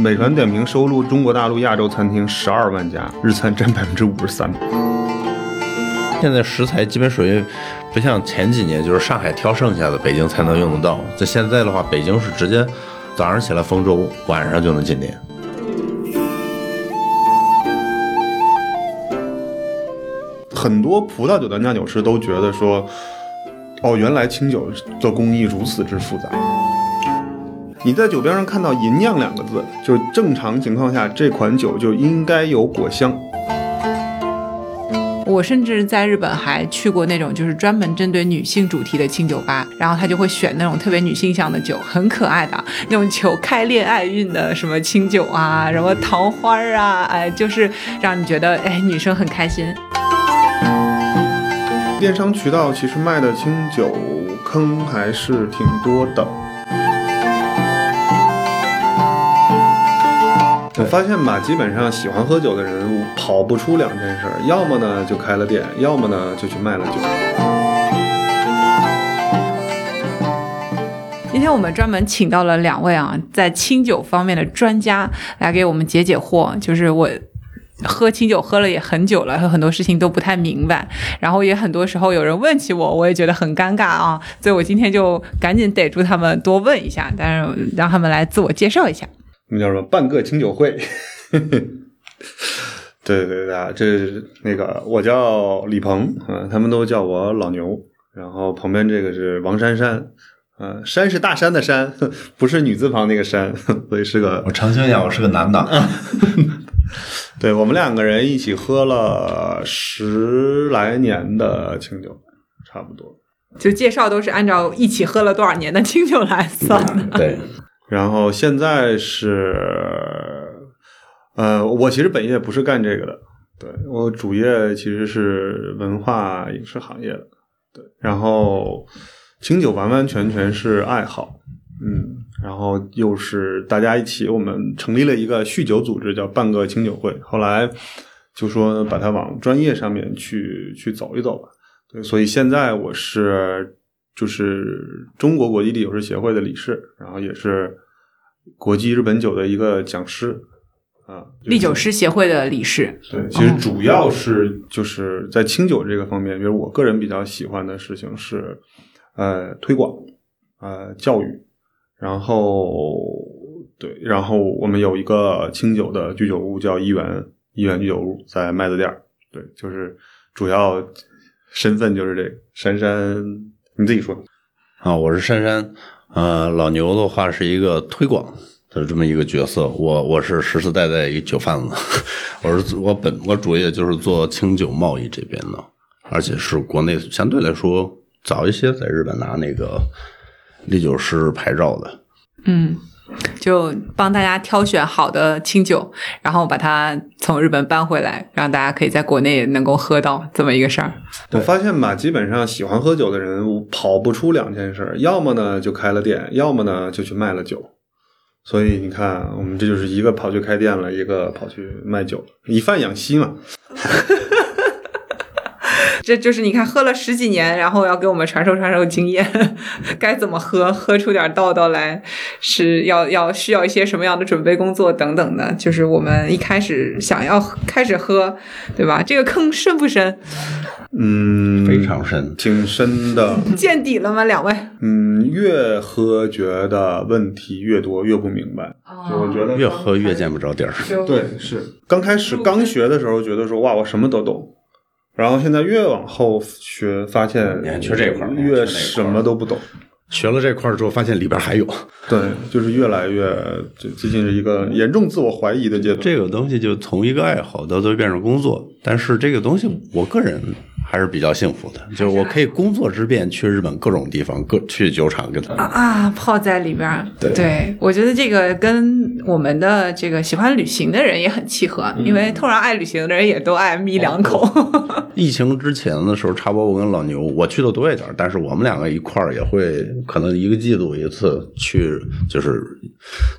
美团点评收录中国大陆、亚洲餐厅十二万家，日餐占百分之五十三。现在食材基本属于不像前几年，就是上海挑剩下的，北京才能用得到。在现在的话，北京是直接早上起来丰州，晚上就能进店。很多葡萄酒的酿酒师都觉得说，哦，原来清酒的工艺如此之复杂。你在酒标上看到“银酿”两个字，就是正常情况下这款酒就应该有果香。我甚至在日本还去过那种就是专门针对女性主题的清酒吧，然后他就会选那种特别女性向的酒，很可爱的那种酒，开恋爱运的什么清酒啊，什么桃花啊，哎，就是让你觉得哎女生很开心。电商渠道其实卖的清酒坑还是挺多的。我发现吧，基本上喜欢喝酒的人跑不出两件事，要么呢就开了店，要么呢就去卖了酒。今天我们专门请到了两位啊，在清酒方面的专家来给我们解解惑。就是我喝清酒喝了也很久了，有很多事情都不太明白，然后也很多时候有人问起我，我也觉得很尴尬啊，所以我今天就赶紧逮住他们多问一下，但是让他们来自我介绍一下。我们叫什么？半个清酒会。对对对啊，这那个我叫李鹏，嗯，他们都叫我老牛。然后旁边这个是王珊珊，嗯，山是大山的山，不是女字旁那个山，所以是个。我澄清一下，我是个男的。对我们两个人一起喝了十来年的清酒，差不多。就介绍都是按照一起喝了多少年的清酒来算的。对。然后现在是，呃，我其实本业不是干这个的，对我主业其实是文化影视行业的，对，然后清酒完完全全是爱好，嗯，然后又是大家一起，我们成立了一个酗酒组织，叫半个清酒会，后来就说把它往专业上面去去走一走吧，对，所以现在我是。就是中国国际烈酒师协会的理事，然后也是国际日本酒的一个讲师啊。烈酒师协会的理事。对，其实主要是就是在清酒这个方面，因为我个人比较喜欢的事情是呃推广呃教育，然后对，然后我们有一个清酒的居酒屋叫一元一元居酒屋，在麦子店对，就是主要身份就是这个珊珊。你自己说。啊，我是珊珊，呃，老牛的话是一个推广的这么一个角色，我我是实实在在一个酒贩子，我是我本我主业就是做清酒贸易这边的，而且是国内相对来说早一些在日本拿那个烈酒师牌照的，嗯。就帮大家挑选好的清酒，然后把它从日本搬回来，让大家可以在国内能够喝到这么一个事儿。我发现吧，基本上喜欢喝酒的人跑不出两件事，要么呢就开了店，要么呢就去卖了酒。所以你看，我们这就是一个跑去开店了，一个跑去卖酒，以贩养吸嘛。这就是你看，喝了十几年，然后要给我们传授传授经验，该怎么喝，喝出点道道来，是要要需要一些什么样的准备工作等等的。就是我们一开始想要开始喝，对吧？这个坑深不深？嗯，非常深，挺深的。见底了吗？两位？嗯，越喝觉得问题越多，越不明白。就我觉得越喝越见不着底儿。对，是刚开始刚学的时候，觉得说哇，我什么都懂。然后现在越往后学，发现缺这块越什么都不懂。学了这块之后，发现里边还有。对，就是越来越就最近是一个严重自我怀疑的阶段。这个东西就从一个爱好到都变成工作，但是这个东西我个人。还是比较幸福的，就是我可以工作之便去日本各种地方，各去酒厂跟他啊泡在里边。对，对我觉得这个跟我们的这个喜欢旅行的人也很契合，因为突然爱旅行的人也都爱眯两口。疫情之前的时候，差不多我跟老牛我去的多一点，但是我们两个一块儿也会可能一个季度一次去，就是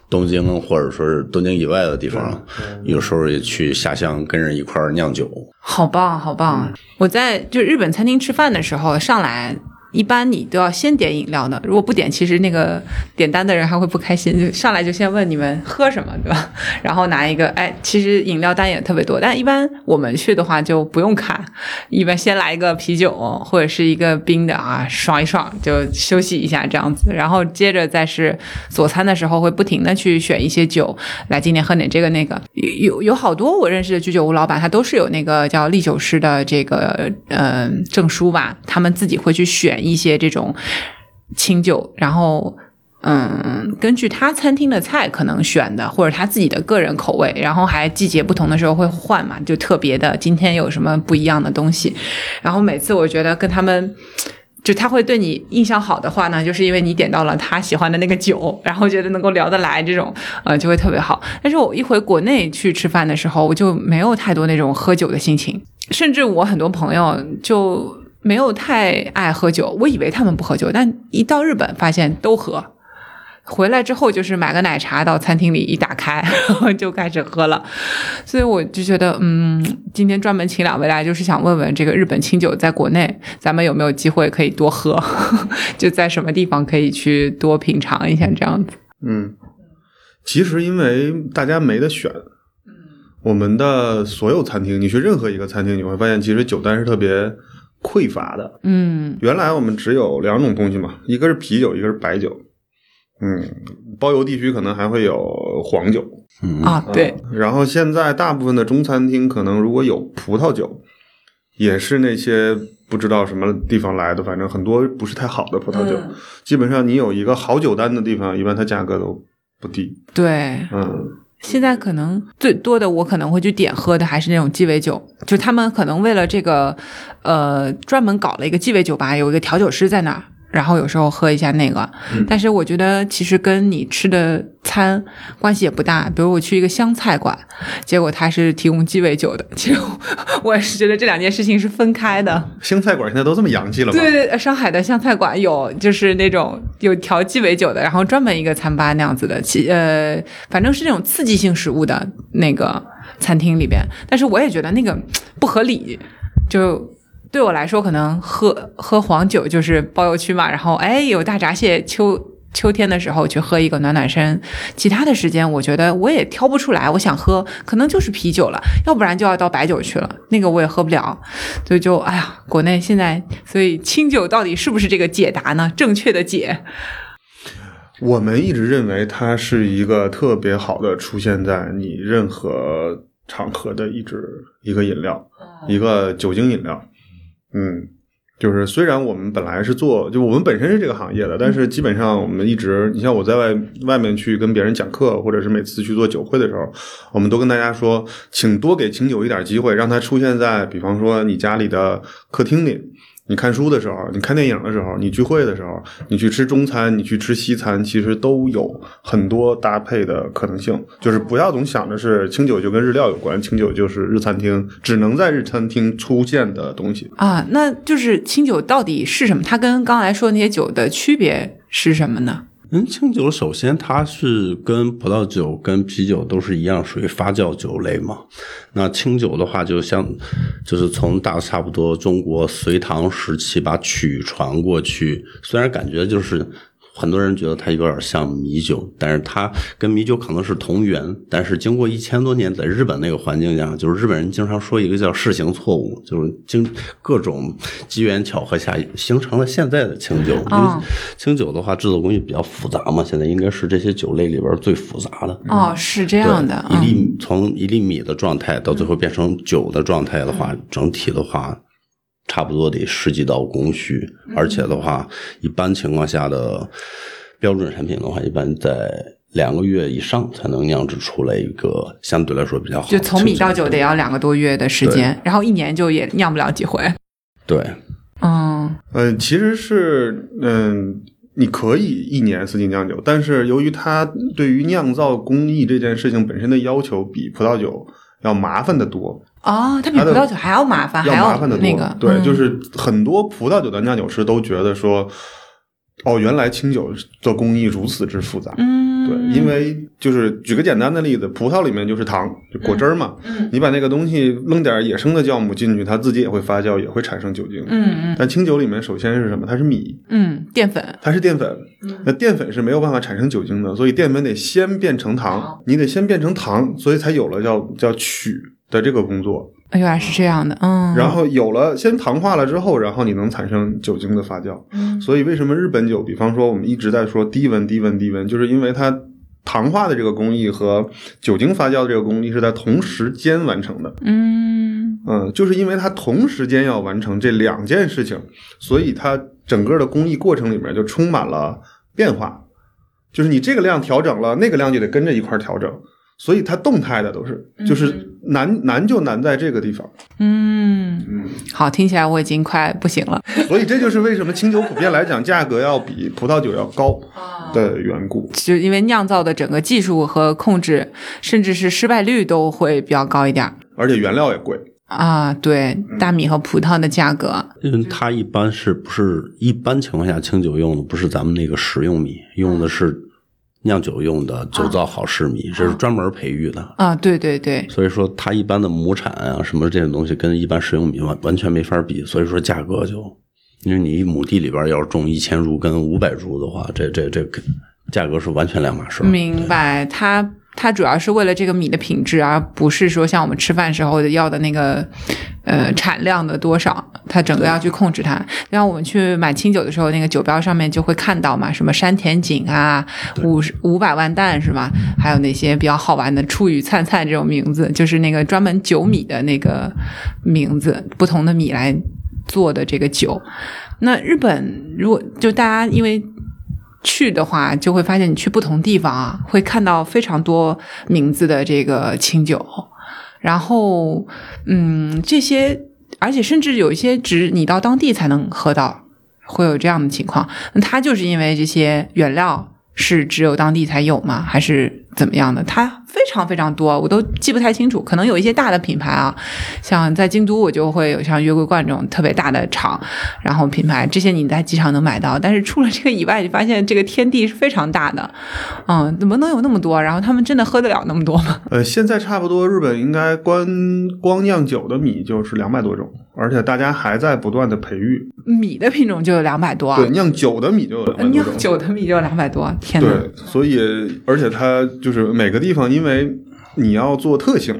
东京或者说是东京以外的地方，有时候也去下乡跟人一块儿酿酒。好棒，好棒！我在就日本餐厅吃饭的时候，上来一般你都要先点饮料的，如果不点，其实那个点单的人还会不开心，就上来就先问你们喝什么，对吧？然后拿一个，哎，其实饮料单也特别多，但一般我们去的话就不用看，一般先来一个啤酒或者是一个冰的啊，爽一爽就休息一下这样子，然后接着再是佐餐的时候会不停的去选一些酒，来今天喝点这个那个，有有好多我认识的居酒屋老板，他都是有那个叫历酒师的这个呃证书吧，他们自己会去选一些这种清酒，然后。嗯，根据他餐厅的菜可能选的，或者他自己的个人口味，然后还季节不同的时候会换嘛，就特别的今天有什么不一样的东西。然后每次我觉得跟他们，就他会对你印象好的话呢，就是因为你点到了他喜欢的那个酒，然后觉得能够聊得来，这种呃就会特别好。但是我一回国内去吃饭的时候，我就没有太多那种喝酒的心情，甚至我很多朋友就没有太爱喝酒。我以为他们不喝酒，但一到日本发现都喝。回来之后就是买个奶茶到餐厅里一打开，然 后就开始喝了，所以我就觉得，嗯，今天专门请两位来，就是想问问这个日本清酒在国内咱们有没有机会可以多喝，就在什么地方可以去多品尝一下这样子。嗯，其实因为大家没得选，我们的所有餐厅，你去任何一个餐厅，你会发现其实酒单是特别匮乏的。嗯原来我们只有两种东西嘛，一个是啤酒，一个是白酒。嗯，包邮地区可能还会有黄酒。嗯啊，对，然后现在大部分的中餐厅可能如果有葡萄酒，也是那些不知道什么地方来的，反正很多不是太好的葡萄酒。嗯基本上你有一个好酒单的地方，一般它价格都不低。对，嗯，现在可能最多的我可能会去点喝的还是那种鸡尾酒，就他们可能为了这个，呃，专门搞了一个鸡尾酒吧，有一个调酒师在那儿。然后有时候喝一下那个，但是我觉得其实跟你吃的餐关系也不大。比如我去一个湘菜馆，结果他是提供鸡尾酒的，其实我 也是觉得这两件事情是分开的。湘菜馆现在都这么洋气了吗？对对，对上海的湘菜馆有就是那种有调鸡尾酒的，然后专门一个餐吧那样子的，其呃，反正是那种刺激性食物的那个餐厅里边。但是我也觉得那个不合理，就对我来说，可能喝喝黄酒就是包邮区嘛，然后哎有大闸蟹秋。秋天的时候去喝一个暖暖身，其他的时间我觉得我也挑不出来，我想喝可能就是啤酒了，要不然就要到白酒去了，那个我也喝不了，所以就哎呀，国内现在所以清酒到底是不是这个解答呢？正确的解，我们一直认为它是一个特别好的出现在你任何场合的一支一个饮料，一个酒精饮料。嗯，就是虽然我们本来是做，就我们本身是这个行业的，但是基本上我们一直，你像我在外外面去跟别人讲课，或者是每次去做酒会的时候，我们都跟大家说，请多给清酒一点机会，让它出现在，比方说你家里的客厅里。你看书的时候，你看电影的时候，你聚会的时候，你去吃中餐，你去吃西餐，其实都有很多搭配的可能性。就是不要总想着是清酒就跟日料有关，清酒就是日餐厅只能在日餐厅出现的东西。啊，那就是清酒到底是什么？它跟刚才说那些酒的区别是什么呢？嗯，清酒首先它是跟葡萄酒、跟啤酒都是一样，属于发酵酒类嘛。那清酒的话，就像就是从大差不多中国隋唐时期把曲传过去，虽然感觉就是。很多人觉得它有点像米酒，但是它跟米酒可能是同源。但是经过一千多年，在日本那个环境下，就是日本人经常说一个叫试行错误，就是经各种机缘巧合下形成了现在的清酒。因为哦清酒的话，制作工艺比较复杂嘛，现在应该是这些酒类里边最复杂的。哦，是这样的，对一嗯粒从一粒米的状态到最后变成酒的状态的话，整体的话差不多得十几道工序，而且的话，一般情况下的标准产品的话，一般在两个月以上才能酿制出来一个相对来说比较好就从米到酒得要两个多月的时间，然后一年就也酿不了几回。对，嗯，呃，其实是嗯，你可以一年四季酿酒，但是由于它对于酿造工艺这件事情本身的要求比葡萄酒要麻烦的多，哦，它比葡萄酒还要麻烦，还要麻烦的多。那个，对，嗯就是很多葡萄酒的酿酒师都觉得说，哦，原来清酒做工艺如此之复杂。嗯嗯，对，因为就是举个简单的例子，葡萄里面就是糖，就果汁儿嘛。嗯你把那个东西扔点野生的酵母进去，它自己也会发酵，也会产生酒精。嗯嗯但清酒里面首先是什么？它是米，嗯，淀粉，它是淀粉。嗯那淀粉是没有办法产生酒精的，所以淀粉得先变成糖，你得先变成糖，所以才有了叫叫曲的这个工作。原来是这样的，嗯，然后有了先糖化了之后，然后你能产生酒精的发酵。嗯所以为什么日本酒，比方说我们一直在说低温、低温、低温，就是因为它糖化的这个工艺和酒精发酵的这个工艺是在同时间完成的。嗯嗯，就是因为它同时间要完成这两件事情，所以它整个的工艺过程里面就充满了变化。就是你这个量调整了，那个量就得跟着一块儿调整，所以它动态的都是，就是难难就难在这个地方。嗯，嗯，好，听起来我已经快不行了。所以这就是为什么清酒普遍来讲价格要比葡萄酒要高的缘故。就因为酿造的整个技术和控制，甚至是失败率都会比较高一点儿而且原料也贵。啊。对，大米和葡萄的价格，因为它一般是不是一般情况下清酒用的不是咱们那个食用米，用的是酿酒用的酒造好市米，这是专门培育的。啊，对对对，所以说，它一般的亩产啊什么这种东西跟一般食用米完完全没法比，所以说价格就，因为你一亩地里边要是种一千株跟五百株的话，这这这个价格是完全两码事。明白。它它主要是为了这个米的品质，而不是说像我们吃饭时候要的那个呃产量的多少，它整个要去控制它。就像我们去买清酒的时候，那个酒标上面就会看到嘛，什么山田锦啊，五十五百万担是吧？还有那些比较好玩的出雨灿灿这种名字，就是那个专门酒米的那个名字，不同的米来做的这个酒。那日本如果就大家因为去的话，就会发现你去不同地方啊，会看到非常多名字的这个清酒，然后嗯，这些而且甚至有一些只你到当地才能喝到，会有这样的情况。那它就是因为这些原料是只有当地才有吗？还是怎么样的？它非常非常多，我都记不太清楚。可能有一些大的品牌啊，像在京都，我就会有像月桂冠这种特别大的厂，然后品牌这些你在机场能买到。但是除了这个以外，你发现这个天地是非常大的，嗯，怎么能有那么多？然后他们真的喝得了那么多吗？呃，现在差不多日本应该光光酿酒的米就是两百多种，而且大家还在不断的培育。米的品种就有两百多，对，酿酒的米就有两百多。酿酒的米就有两百多，天哪！对，所以而且它就是每个地方，因为你要做特性，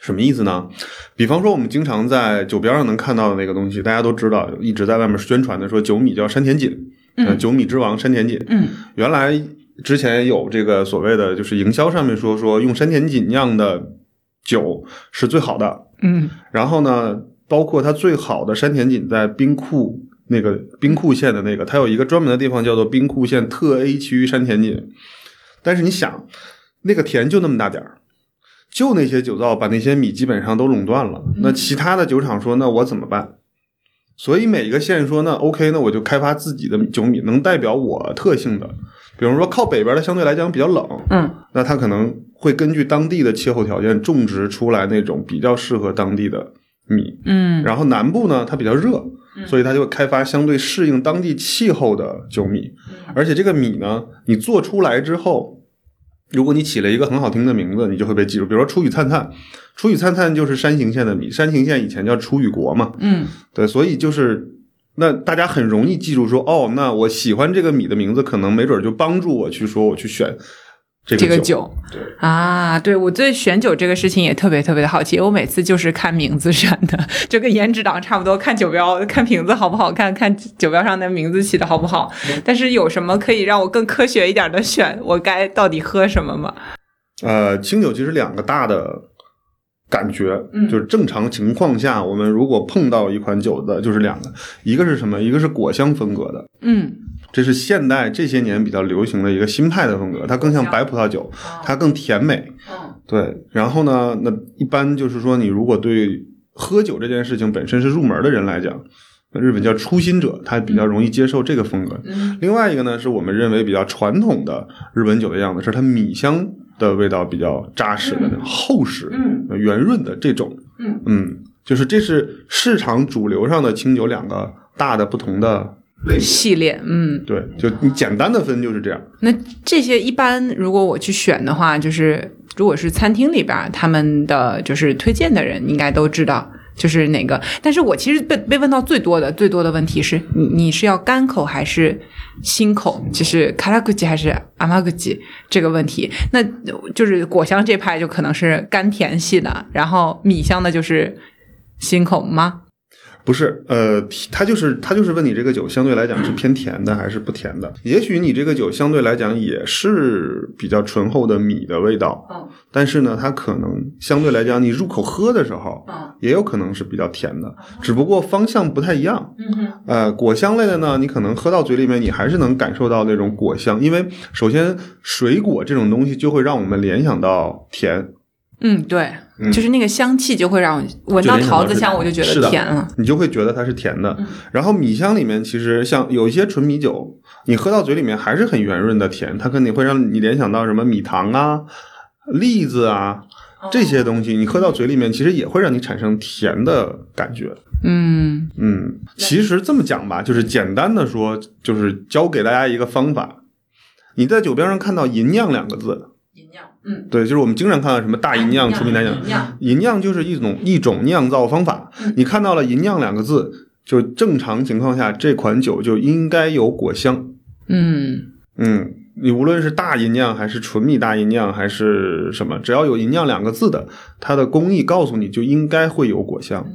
什么意思呢？比方说，我们经常在酒边上能看到的那个东西，大家都知道，一直在外面宣传的说酒米叫山田锦，嗯，酒米之王山田锦。嗯原来之前有这个所谓的就是营销上面说说用山田锦酿的酒是最好的，嗯然后呢，包括它最好的山田锦在冰库那个兵库县的那个，它有一个专门的地方叫做兵库县特 A 区山田锦。但是你想，那个田就那么大点儿，就那些酒造把那些米基本上都垄断了。那其他的酒厂说，那我怎么办？所以每一个县说，那 OK，那我就开发自己的酒米，能代表我特性的。比如说靠北边的相对来讲比较冷，嗯那它可能会根据当地的气候条件种植出来那种比较适合当地的米。嗯然后南部呢，它比较热，所以它就会开发相对适应当地气候的酒米。而且这个米呢，你做出来之后，如果你起了一个很好听的名字，你就会被记住。比如说出雨灿灿，出雨灿灿就是山形县的米，山形县以前叫出雨国嘛，嗯对，所以就是。那大家很容易记住说，哦，那我喜欢这个米的名字，可能没准就帮助我去说我去选这个这个酒。酒对啊，对我对选酒这个事情也特别特别的好奇，我每次就是看名字选的，就跟颜值党差不多，看酒标、看瓶子好不好看，看酒标上的名字起的好不好。但是有什么可以让我更科学一点的选，我该到底喝什么吗？呃，清酒其实两个大的感觉，嗯。就是正常情况下，我们如果碰到一款酒的，就是两个，一个是什么？一个是果香风格的，嗯。这是现代这些年比较流行的一个新派的风格，它更像白葡萄酒，它更甜美。对，然后呢，那一般就是说，你如果对喝酒这件事情本身是入门的人来讲，那日本叫初心者，他比较容易接受这个风格。嗯。另外一个呢，是我们认为比较传统的日本酒的样子，是它米香的味道比较扎实的、厚实、嗯。呃圆润的这种。嗯。嗯，就是这是市场主流上的清酒两个大的不同的系列，嗯，对，就你简单的分就是这样。那这些一般如果我去选的话，就是如果是餐厅里边他们的就是推荐的人，应该都知道就是哪个。但是我其实被被问到最多的最多的问题是你你是要干口还是辛口，就是卡拉古吉还是阿玛古吉这个问题。那就是果香这派就可能是甘甜系的，然后米香的就是辛口吗？不是，呃，他就是他就是问你这个酒相对来讲是偏甜的还是不甜的？也许你这个酒相对来讲也是比较醇厚的米的味道，嗯。但是呢，它可能相对来讲你入口喝的时候，嗯。也有可能是比较甜的，只不过方向不太一样。嗯哼。呃，果香类的呢，你可能喝到嘴里面，你还是能感受到那种果香，因为首先水果这种东西就会让我们联想到甜，嗯，对，嗯就是那个香气就会让我闻到桃子香，我就觉得甜了。你就会觉得它是甜的。嗯然后米香里面其实像有一些纯米酒，你喝到嘴里面还是很圆润的甜，它肯定会让你联想到什么米糖啊、栗子啊哦这些东西，你喝到嘴里面其实也会让你产生甜的感觉。嗯嗯，其实这么讲吧，就是简单的说，就是教给大家一个方法。你在酒标上看到“银酿”两个字，嗯，对，就是我们经常看到什么大银酿、出名大酿，酿，银酿就是一种一种酿造方法。你看到了“银酿”两个字，就正常情况下，这款酒就应该有果香。嗯嗯，你无论是大银酿还是纯米大银酿还是什么，只要有“银酿”两个字的，它的工艺告诉你就应该会有果香。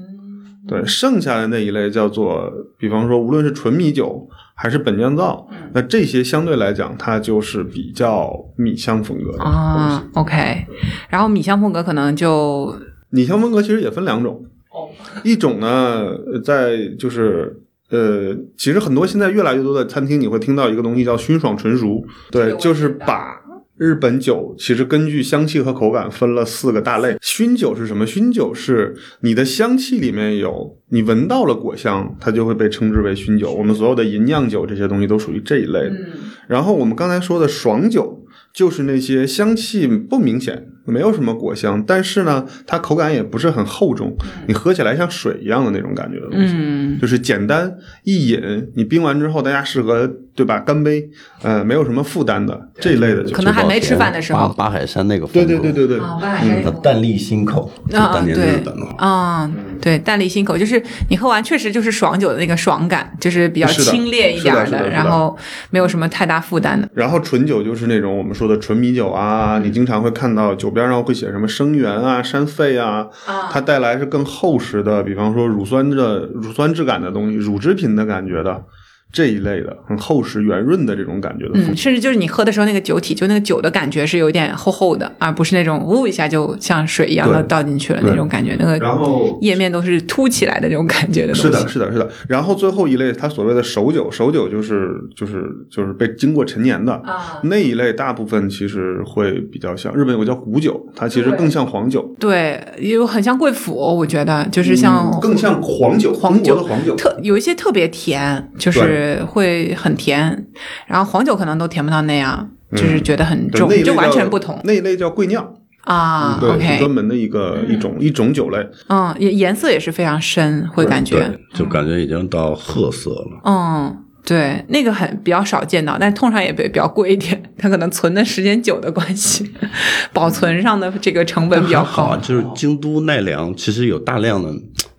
对，剩下的那一类叫做，比方说，无论是纯米酒还是本酿造，那这些相对来讲，它就是比较米香风格的。啊，OK，然后米香风格可能就米香风格其实也分两种，哦一种呢，呃在就是呃，其实很多现在越来越多的餐厅，你会听到一个东西叫熏爽纯熟，对，就是把。日本酒其实根据香气和口感分了四个大类。熏酒是什么？熏酒是你的香气里面有你闻到了果香，它就会被称之为熏酒。我们所有的银酿酒这些东西都属于这一类的。嗯然后我们刚才说的爽酒，就是那些香气不明显，没有什么果香，但是呢，它口感也不是很厚重，你喝起来像水一样的那种感觉的东西。嗯就是简单一饮，你冰完之后，大家适合对吧？干杯，呃，没有什么负担的这一类的可。能还没吃饭的时候。八八海山那个对对对对对，啊，外海它淡丽心口，啊，当年对。日本的，啊，对，淡丽心口，就是你喝完确实就是爽酒的那个爽感，就是比较清冽一点的然后没有什么太大负担的。然后纯酒就是那种我们说的纯米酒啊，你经常会看到酒边上会写什么生源啊、山肺啊，啊。它带来是更厚实的，比方说乳酸的乳酸质感的东西，乳制品的感觉的。这一类的，很厚实圆润的这种感觉的嗯，甚至就是你喝的时候，那个酒体就那个酒的感觉是有点厚厚的，而不是那种呜一下就像水一样的倒进去了那种感觉，那个然后页面都是凸起来的那种感觉的。是的，是的，是的。然后最后一类，它所谓的熟酒，熟酒就是就是就是被经过陈年的。啊，那一类大部分其实会比较像日本有个叫古酒，它其实更像黄酒，对，有很像贵腐，我觉得就是像、嗯更像黄酒，黄酒的黄酒。特有一些特别甜，就是会很甜，然后黄酒可能都甜不到那样，就是觉得很重，就完全不同那一类叫贵酿，啊。对，OK，专门的一个一种一种酒类。嗯，颜颜色也是非常深，会感觉，就感觉已经到褐色了。嗯。对，那个很比较少见到，但通常也比比较贵一点，它可能存的时间久的关系，保存上的这个成本比较高好啊，。就是京都奈良其实有大量的，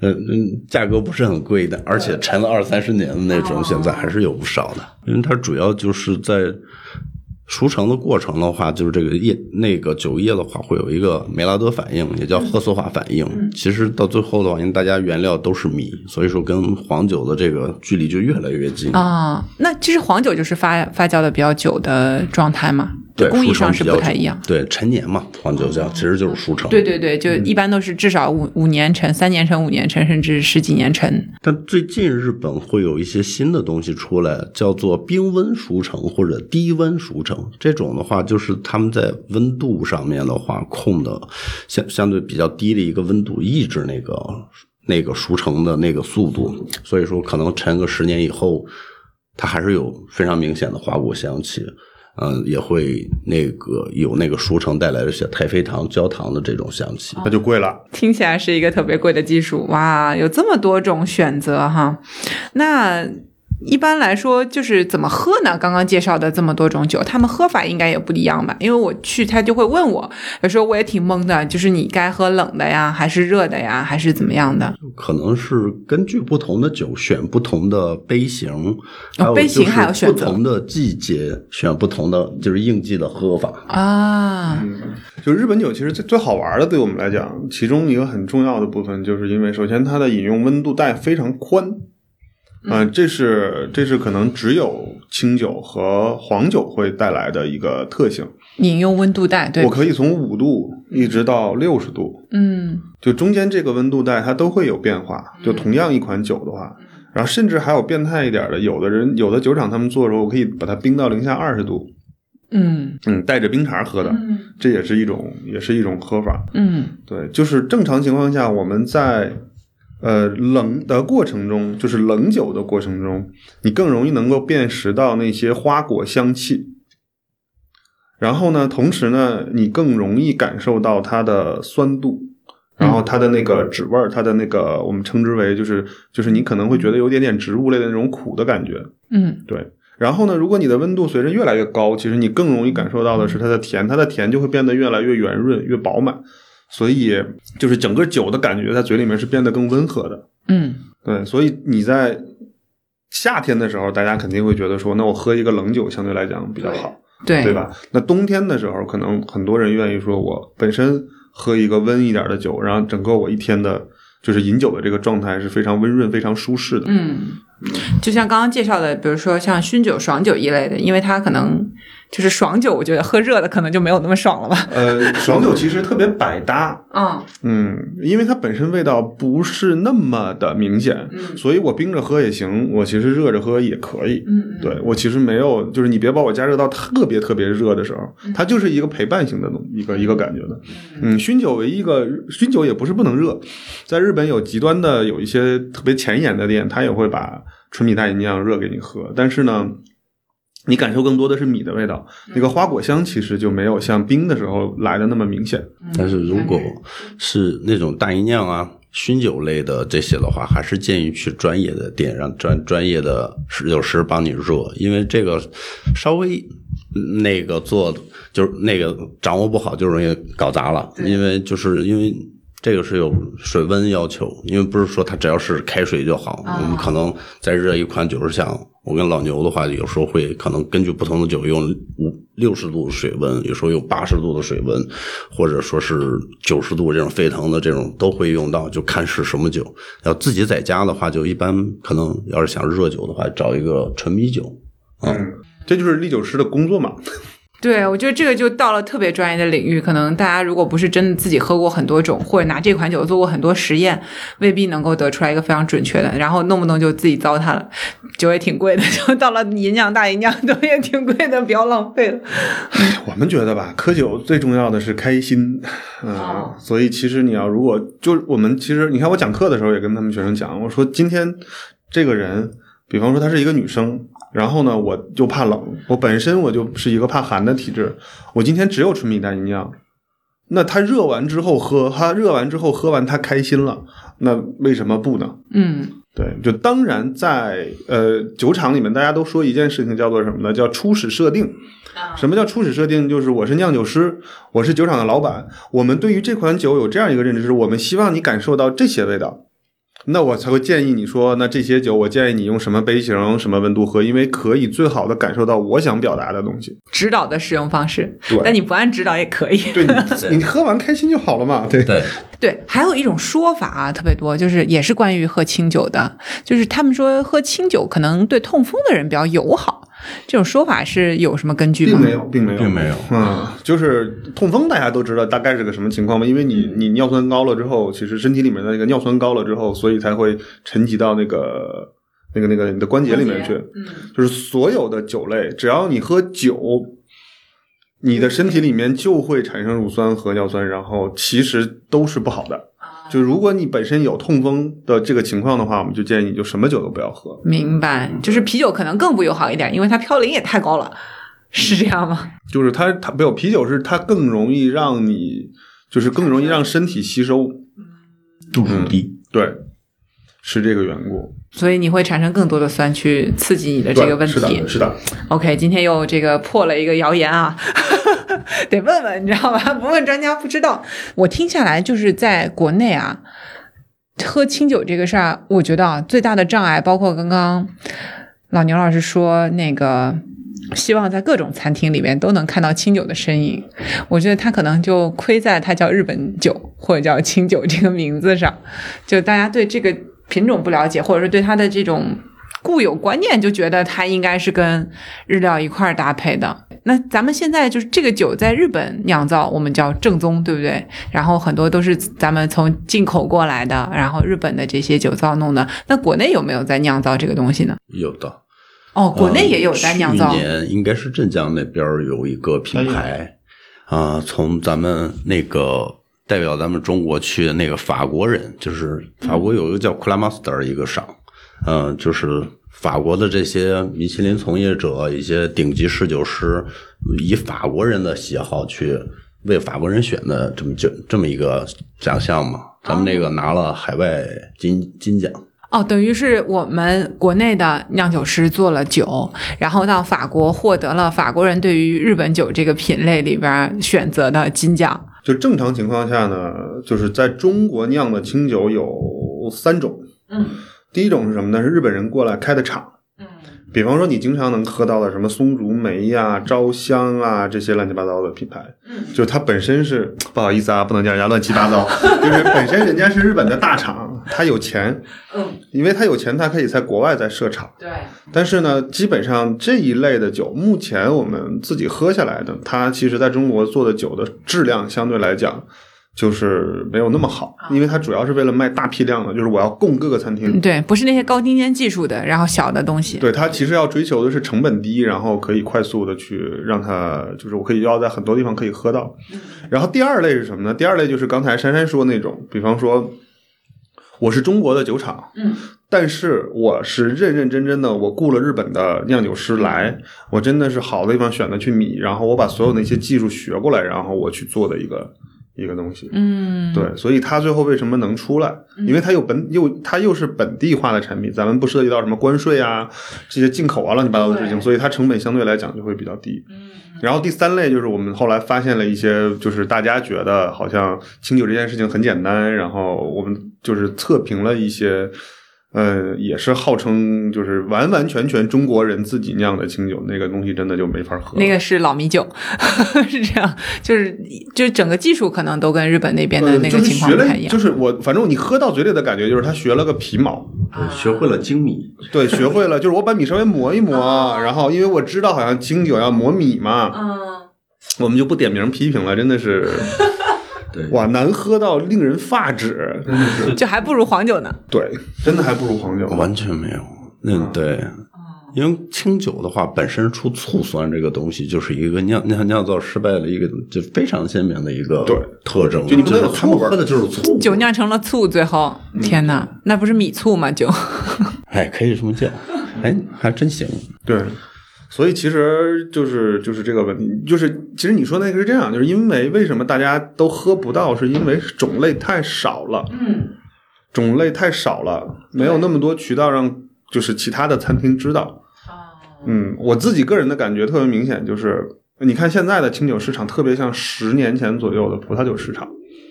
呃嗯，价格不是很贵的，而且沉了二三十年的那种，现在还是有不少的。因为它主要就是在熟成的过程的话，就是这个液那个酒液的话，会有一个梅拉德反应，也叫褐色化反应。其实到最后的话，因为大家原料都是米，所以说跟黄酒的这个距离就越来越近。啊、那其实黄酒就是发发酵的比较久的状态嘛，对，工艺上是不太一样。对，陈年嘛，黄酒叫其实就是熟成。对对对，就一般都是至少五五年陈、三年陈、五年陈，甚至十几年陈。但最近日本会有一些新的东西出来，叫做冰温熟成或者低温熟成。这种的话，就是他们在温度上面的话控的相相对比较低的一个温度，抑制那个那个熟成的那个速度。所以说，可能陈个十年以后，它还是有非常明显的花果香气。嗯，也会那个有那个熟成带来的小太妃糖、焦糖的这种香气。那就贵了。听起来是一个特别贵的技术哇！有这么多种选择哈，那一般来说，就是怎么喝呢？刚刚介绍的这么多种酒，他们喝法应该也不一样吧？因为我去，他就会问我，有时候我也挺懵的，就是你该喝冷的呀，还是热的呀，还是怎么样的？可能是根据不同的酒选不同的杯型，杯型还要选不同的季节选不同的就是应季的喝法。啊，就日本酒其实最最好玩的，对我们来讲，其中一个很重要的部分，就是因为首先它的饮用温度带非常宽，啊、这是这是可能只有清酒和黄酒会带来的一个特性。饮用温度带，对我，可以从五度一直到六十度，嗯就中间这个温度带它都会有变化。就同样一款酒的话，然后甚至还有变态一点的，有的人有的酒厂他们做的时候，我可以把它冰到零下二十度，嗯嗯，带着冰碴喝的，这也是一种也是一种喝法。嗯对，就是正常情况下，我们在呃冷的过程中，就是冷酒的过程中，你更容易能够辨识到那些花果香气。然后呢，同时呢，你更容易感受到它的酸度，然后它的那个脂味儿，它的那个我们称之为就是就是你可能会觉得有点点植物类的那种苦的感觉。嗯对，然后呢，如果你的温度随着越来越高，其实你更容易感受到的是它的甜，它的甜就会变得越来越圆润、越饱满，所以就是整个酒的感觉在嘴里面是变得更温和的。嗯对，所以你在夏天的时候，大家肯定会觉得说，那我喝一个冷酒相对来讲比较好，对对吧？那冬天的时候，可能很多人愿意说，我本身喝一个温一点的酒，然后整个我一天的。就是饮酒的这个状态是非常温润、非常舒适的。嗯，就像刚刚介绍的，比如说像熏酒、爽酒一类的，因为它可能就是爽酒，我觉得喝热的可能就没有那么爽了吧。呃，爽酒其实特别百搭，嗯嗯，因为它本身味道不是那么的明显，嗯所以我冰着喝也行，我其实热着喝也可以。嗯对我其实没有，就是你别把我加热到特别特别热的时候，嗯它就是一个陪伴型的东一个一个感觉的。嗯，熏酒为一一个熏酒也不是不能热，在日本有极端的有一些特别前沿的店，它也会把纯米大吟酿热给你喝，但是呢。你感受更多的是米的味道，那个花果香其实就没有像冰的时候来的那么明显。但是如果是那种大吟酿啊、熏酒类的这些的话，还是建议去专业的店，让专专业的侍酒师帮你热，因为这个稍微那个做就是那个掌握不好，就容易搞砸了。因为就是因为这个是有水温要求，因为不是说它只要是开水就好，我们可能在热一款酒是像我跟老牛的话，有时候会可能根据不同的酒用五六十度的水温，有时候用八十度的水温，或者说是九十度这种沸腾的这种都会用到，就看是什么酒。要自己在家的话，就一般可能要是想热酒的话，找一个纯米酒。嗯，这就是历酒师的工作嘛。对，我觉得这个就到了特别专业的领域，可能大家如果不是真的自己喝过很多种，或者拿这款酒做过很多实验，未必能够得出来一个非常准确的。然后弄不弄就自己糟蹋了，酒也挺贵的，就到了银酿大银酿都也挺贵的，不要浪费了。我们觉得吧，喝酒最重要的是开心，嗯、哦所以其实你要如果就我们其实你看我讲课的时候也跟他们学生讲，我说今天这个人，比方说她是一个女生，然后呢我就怕冷，我本身我就是一个怕寒的体质，我今天只有纯米大吟酿，那它热完之后喝，它热完之后喝完它开心了，那为什么不呢？嗯对，就当然在呃酒厂里面，大家都说一件事情叫做什么呢？叫初始设定。什么叫初始设定？就是我是酿酒师，我是酒厂的老板，我们对于这款酒有这样一个认知，是我们希望你感受到这些味道。那我才会建议你说，那这些酒我建议你用什么杯型、什么温度喝，因为可以最好的感受到我想表达的东西。指导的使用方式对，但你不按指导也可以。对你，你喝完开心就好了嘛。对，对，对，还有一种说法啊，特别多，就是也是关于喝清酒的，就是他们说喝清酒可能对痛风的人比较友好，这种说法是有什么根据吗？并没有，并没有，并没有嗯，就是痛风，大家都知道大概是个什么情况嘛？因为你你尿酸高了之后，其实身体里面的那个尿酸高了之后，所以才会沉积到那个那个那个你的关节里面去。嗯就是所有的酒类，只要你喝酒，你的身体里面就会产生乳酸和尿酸，然后其实都是不好的。就如果你本身有痛风的这个情况的话，我们就建议你就什么酒都不要喝。明白，就是啤酒可能更不友好一点，因为它嘌呤也太高了，是这样吗？就是它它没有啤酒是它更容易让你，就是更容易让身体吸收。度数低。对，是这个缘故。所以你会产生更多的酸去刺激你的这个问题是题。的，是的。OK，今天又这个破了一个谣言啊，得问问，你知道吧？不问专家不知道。我听下来，就是在国内啊，喝清酒这个事儿，我觉得啊，最大的障碍，包括刚刚老牛老师说那个。希望在各种餐厅里面都能看到清酒的身影，我觉得他可能就亏在它叫日本酒或者叫清酒这个名字上，就大家对这个品种不了解，或者是对它的这种固有观念，就觉得它应该是跟日料一块儿搭配的。那咱们现在就是这个酒在日本酿造，我们叫正宗，对不对？然后很多都是咱们从进口过来的，然后日本的这些酒造弄的。那国内有没有在酿造这个东西呢？有的。哦，国内也有在酿造。去年应该是镇江那边有一个品牌，啊、从咱们那个代表咱们中国去的那个法国人，就是法国有一个叫库拉马斯特的一个赏，嗯、就是法国的这些米其林从业者、一些顶级侍酒师，以法国人的喜好去为法国人选的这么就这么一个奖项嘛。咱们那个拿了海外金金奖。哦，等于是我们国内的酿酒师做了酒，然后到法国获得了法国人对于日本酒这个品类里边选择的金奖。就正常情况下呢，就是在中国酿的清酒有三种。嗯第一种是什么呢？是日本人过来开的厂。嗯比方说，你经常能喝到的什么松竹梅呀、招香啊这些乱七八糟的品牌，嗯就它本身是不好意思啊，不能叫人家乱七八糟，就是本身人家是日本的大厂，他有钱，嗯，因为他有钱，他可以在国外再设厂。对，但是呢，基本上这一类的酒，目前我们自己喝下来的，它其实在中国做的酒的质量相对来讲，就是没有那么好，因为它主要是为了卖大批量的，就是我要供各个餐厅。对，不是那些高精尖技术的，然后小的东西。对它其实要追求的是成本低，然后可以快速的去让它，就是我可以要在很多地方可以喝到。然后第二类是什么呢？第二类就是刚才珊珊说那种，比方说我是中国的酒厂，嗯，但是我是认认真真的，我雇了日本的酿酒师来，我真的是好的地方选的去米，然后我把所有那些技术学过来，然后我去做的一个一个东西。嗯，对，所以它最后为什么能出来？因为它有本又它又是本地化的产品，咱们不涉及到什么关税啊、这些进口啊乱七八糟的事情，所以它成本相对来讲就会比较低。嗯然后第三类就是我们后来发现了一些，就是大家觉得好像清酒这件事情很简单，然后我们就是测评了一些，呃，也是号称就是完完全全中国人自己酿的清酒，那个东西真的就没法喝。那个是老米酒，是这样，就是就是整个技术可能都跟日本那边的呃，那个情况不太一，样。就是我反正你喝到嘴里的感觉就是他学了个皮毛，学会了精米，对，学会了，就是我把米稍微磨一磨，然后因为我知道好像清酒要磨米嘛，嗯，我们就不点名批评了，真的是对，哇，难喝到令人发指，真的是，就还不如黄酒呢。对，真的还不如黄酒。完全没有。嗯，对，因为清酒的话，本身出醋酸这个东西，就是一个酿酿酿造失败的一个就非常鲜明的一个对特征。就你不能有是他们喝的就是醋，酒酿成了醋，最后天哪，那不是米醋吗？酒，哎，可以这么叫，哎，还真行。对，所以其实就是就是这个问题，就是其实你说那个是这样，就是因为为什么大家都喝不到，是因为种类太少了，嗯，种类太少了，没有那么多渠道让就是其他的餐厅知道。嗯，我自己个人的感觉特别明显，就是你看现在的清酒市场特别像十年前左右的葡萄酒市场。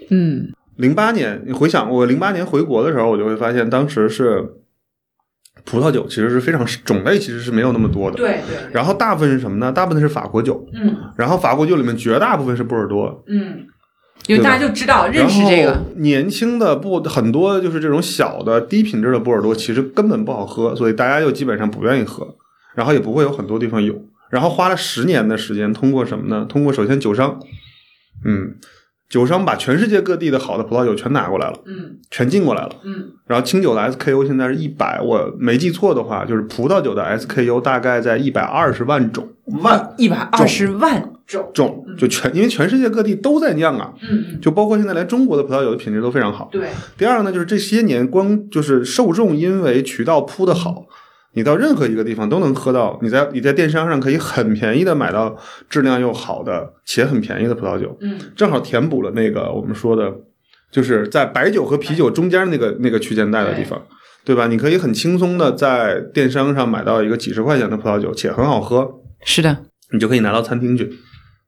嗯零八年，你回想我零八年回国的时候，我就会发现当时是葡萄酒其实是非常种类其实是没有那么多的。。对对，然后大部分是什么呢？大部分是法国酒，嗯然后法国酒里面绝大部分是波尔多，嗯，因为大家就知道认识这个，年轻的不很多就是这种小的低品质的波尔多，其实根本不好喝，所以大家就基本上不愿意喝，然后也不会有很多地方有。然后花了十年的时间，通过什么呢？通过首先酒商，嗯，酒商把全世界各地的好的葡萄酒全拿过来了，嗯。全进过来了。嗯。然后清酒的 SKU 现在是一百，我没记错的话，就是葡萄酒的 SKU 大概在一百二十万种。万一百二十万种，种，就全因为全世界各地都在酿啊，嗯，就包括现在连中国的葡萄酒的品质都非常好。对，第二呢，就是这些年光就是受众因为渠道铺的好，你到任何一个地方都能喝到，你在你在电商上可以很便宜的买到质量又好的且很便宜的葡萄酒，嗯正好填补了那个我们说的，就是在白酒和啤酒中间那个那个区间带的地方。对吧？你可以很轻松的在电商上买到一个几十块钱的葡萄酒，且很好喝，是的，你就可以拿到餐厅去，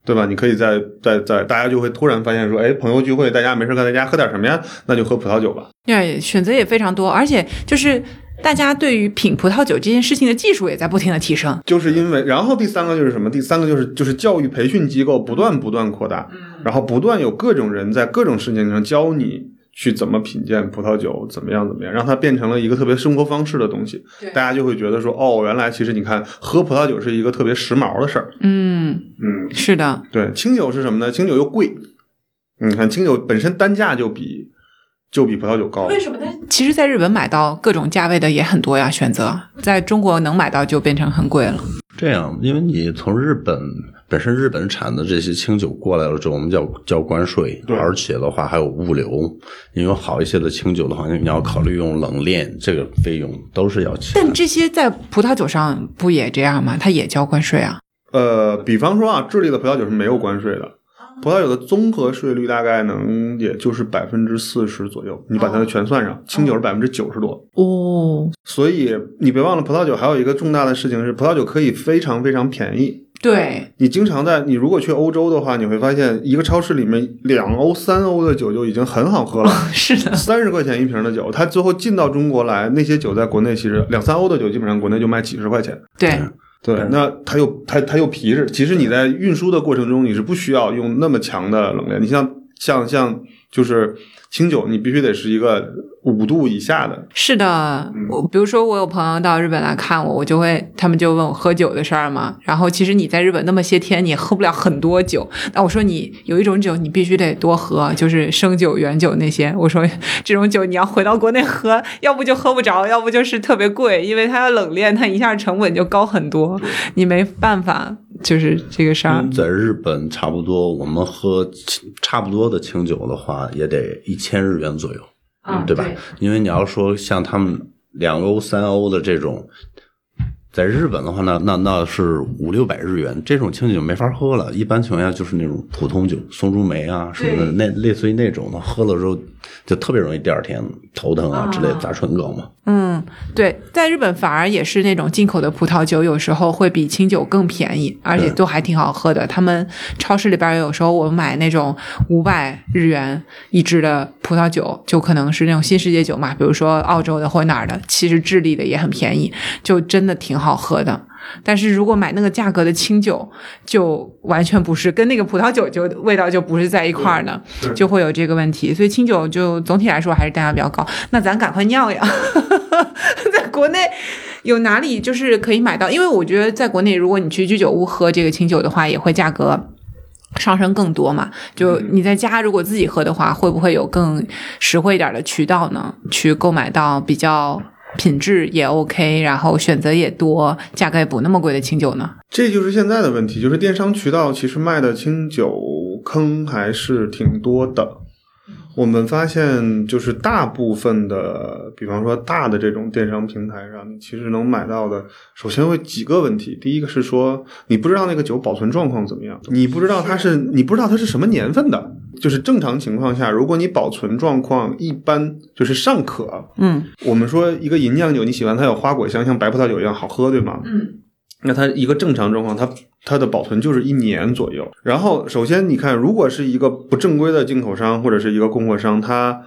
对吧？你可以在在在，大家就会突然发现说，哎，朋友聚会，大家没事干，在家喝点什么呀？那就喝葡萄酒吧。对，选择也非常多，而且就是大家对于品葡萄酒这件事情的技术也在不停的提升。就是因为，然后第三个就是什么？第三个就是就是教育培训机构不断不断扩大，然后不断有各种人在各种事情上教你去怎么品鉴葡萄酒，怎么样怎么样，让它变成了一个特别生活方式的东西。大家就会觉得说，哦，原来其实你看喝葡萄酒是一个特别时髦的事儿。嗯，嗯，是的，对，清酒是什么呢？清酒又贵，你看清酒本身单价就比就比葡萄酒高。为什么呢？其实，在日本买到各种价位的也很多呀，选择在中国能买到就变成很贵了。这样，因为你从日本本身日本产的这些清酒过来了之后，我们叫交关税，对而且的话还有物流。因为好一些的清酒的话，你要考虑用冷链，这个费用都是要钱。但这些在葡萄酒上不也这样吗？它也交关税啊。呃，比方说啊，智利的葡萄酒是没有关税的，葡萄酒的综合税率大概能也就是百分之四十左右，你把它的全算上，清酒是百分之九十多。哦，所以你别忘了，葡萄酒还有一个重大的事情是，葡萄酒可以非常非常便宜。对，你经常在你如果去欧洲的话，你会发现一个超市里面两欧、三欧的酒就已经很好喝了。是的，三十块钱一瓶的酒，它最后进到中国来，那些酒在国内其实两三欧的酒，基本上国内就卖几十块钱。对，对，那它又它它又皮实。其实你在运输的过程中，你是不需要用那么强的冷链。你像像像就是清酒，你必须得是一个五度以下的。是的。我比如说，我有朋友到日本来看我，我就会他们就问我喝酒的事儿嘛。然后其实你在日本那么些天，你也喝不了很多酒。那我说你有一种酒你必须得多喝，就是生酒、原酒那些。我说这种酒你要回到国内喝，要不就喝不着，要不就是特别贵，因为它要冷链，它一下成本就高很多，你没办法，就是这个事儿。嗯在日本差不多，我们喝差不多的清酒的话，也得一千日元左右，啊对吧？因为你要说像他们两欧、三欧的这种，在日本的话，那那那是五六百日元，这种清酒没法喝了。一般情况下就是那种普通酒，松竹梅啊什么的，那类似于那种的，喝了之后就特别容易第二天头疼啊之类的，砸唇膏嘛。嗯，对，在日本反而也是那种进口的葡萄酒，有时候会比清酒更便宜，而且都还挺好喝的。他们超市里边有时候我买那种五百日元一支的葡萄酒，就可能是那种新世界酒嘛，比如说澳洲的或者哪儿的，其实智利的也很便宜，就真的挺好喝的。但是如果买那个价格的清酒，就完全不是跟那个葡萄酒就味道就不是在一块儿的，就会有这个问题。所以清酒就总体来说还是单价比较高。那咱赶快尿呀，在国内有哪里就是可以买到？因为我觉得在国内，如果你去居酒屋喝这个清酒的话，也会价格。上升更多嘛？就你在家如果自己喝的话，会不会有更实惠一点的渠道呢？去购买到比较品质也 OK，然后选择也多，价格也不那么贵的清酒呢？这就是现在的问题，就是电商渠道其实卖的清酒坑还是挺多的。我们发现，就是大部分的，比方说大的这种电商平台上，你其实能买到的，首先会几个问题。第一个是说，你不知道那个酒保存状况怎么样，你不知道它是，你不知道它是什么年份的。就是正常情况下，如果你保存状况一般，就是尚可。嗯我们说一个银酿酒，你喜欢它有花果香，像白葡萄酒一样好喝，对吗？嗯。那它一个正常状况，它它的保存就是一年左右。然后，首先你看，如果是一个不正规的进口商或者是一个供货商，他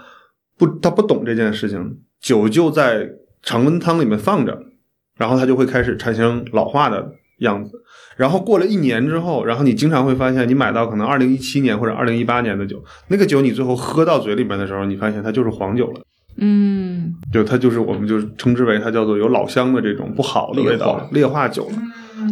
不他不懂这件事情，酒就在常温汤里面放着，然后它就会开始产生老化的样子。然后过了一年之后，然后你经常会发现，你买到可能二零一七年或者二零一八年的酒，那个酒你最后喝到嘴里面的时候，你发现它就是黄酒了。嗯就它就是我们就称之为它叫做有老乡的这种不好的味道，劣化酒了。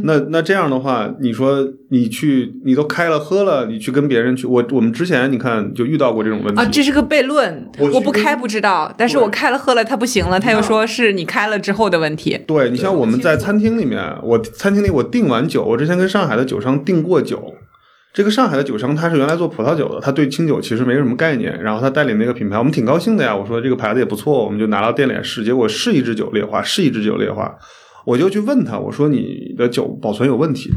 那那这样的话，你说你去你都开了喝了，你去跟别人去，我我们之前你看就遇到过这种问题啊，这是个悖论。我我不开不知道，但是我开了喝了，它不行了，他又说是你开了之后的问题。对你像我们在餐厅里面，我餐厅里我订完酒，我之前跟上海的酒商订过酒。这个上海的酒商他是原来做葡萄酒的，他对清酒其实没什么概念。然后他带领那个品牌，我们挺高兴的呀。我说这个牌子也不错，我们就拿到店里试。结果是一支酒劣化，是一支酒劣化。我就去问他，我说你的酒保存有问题。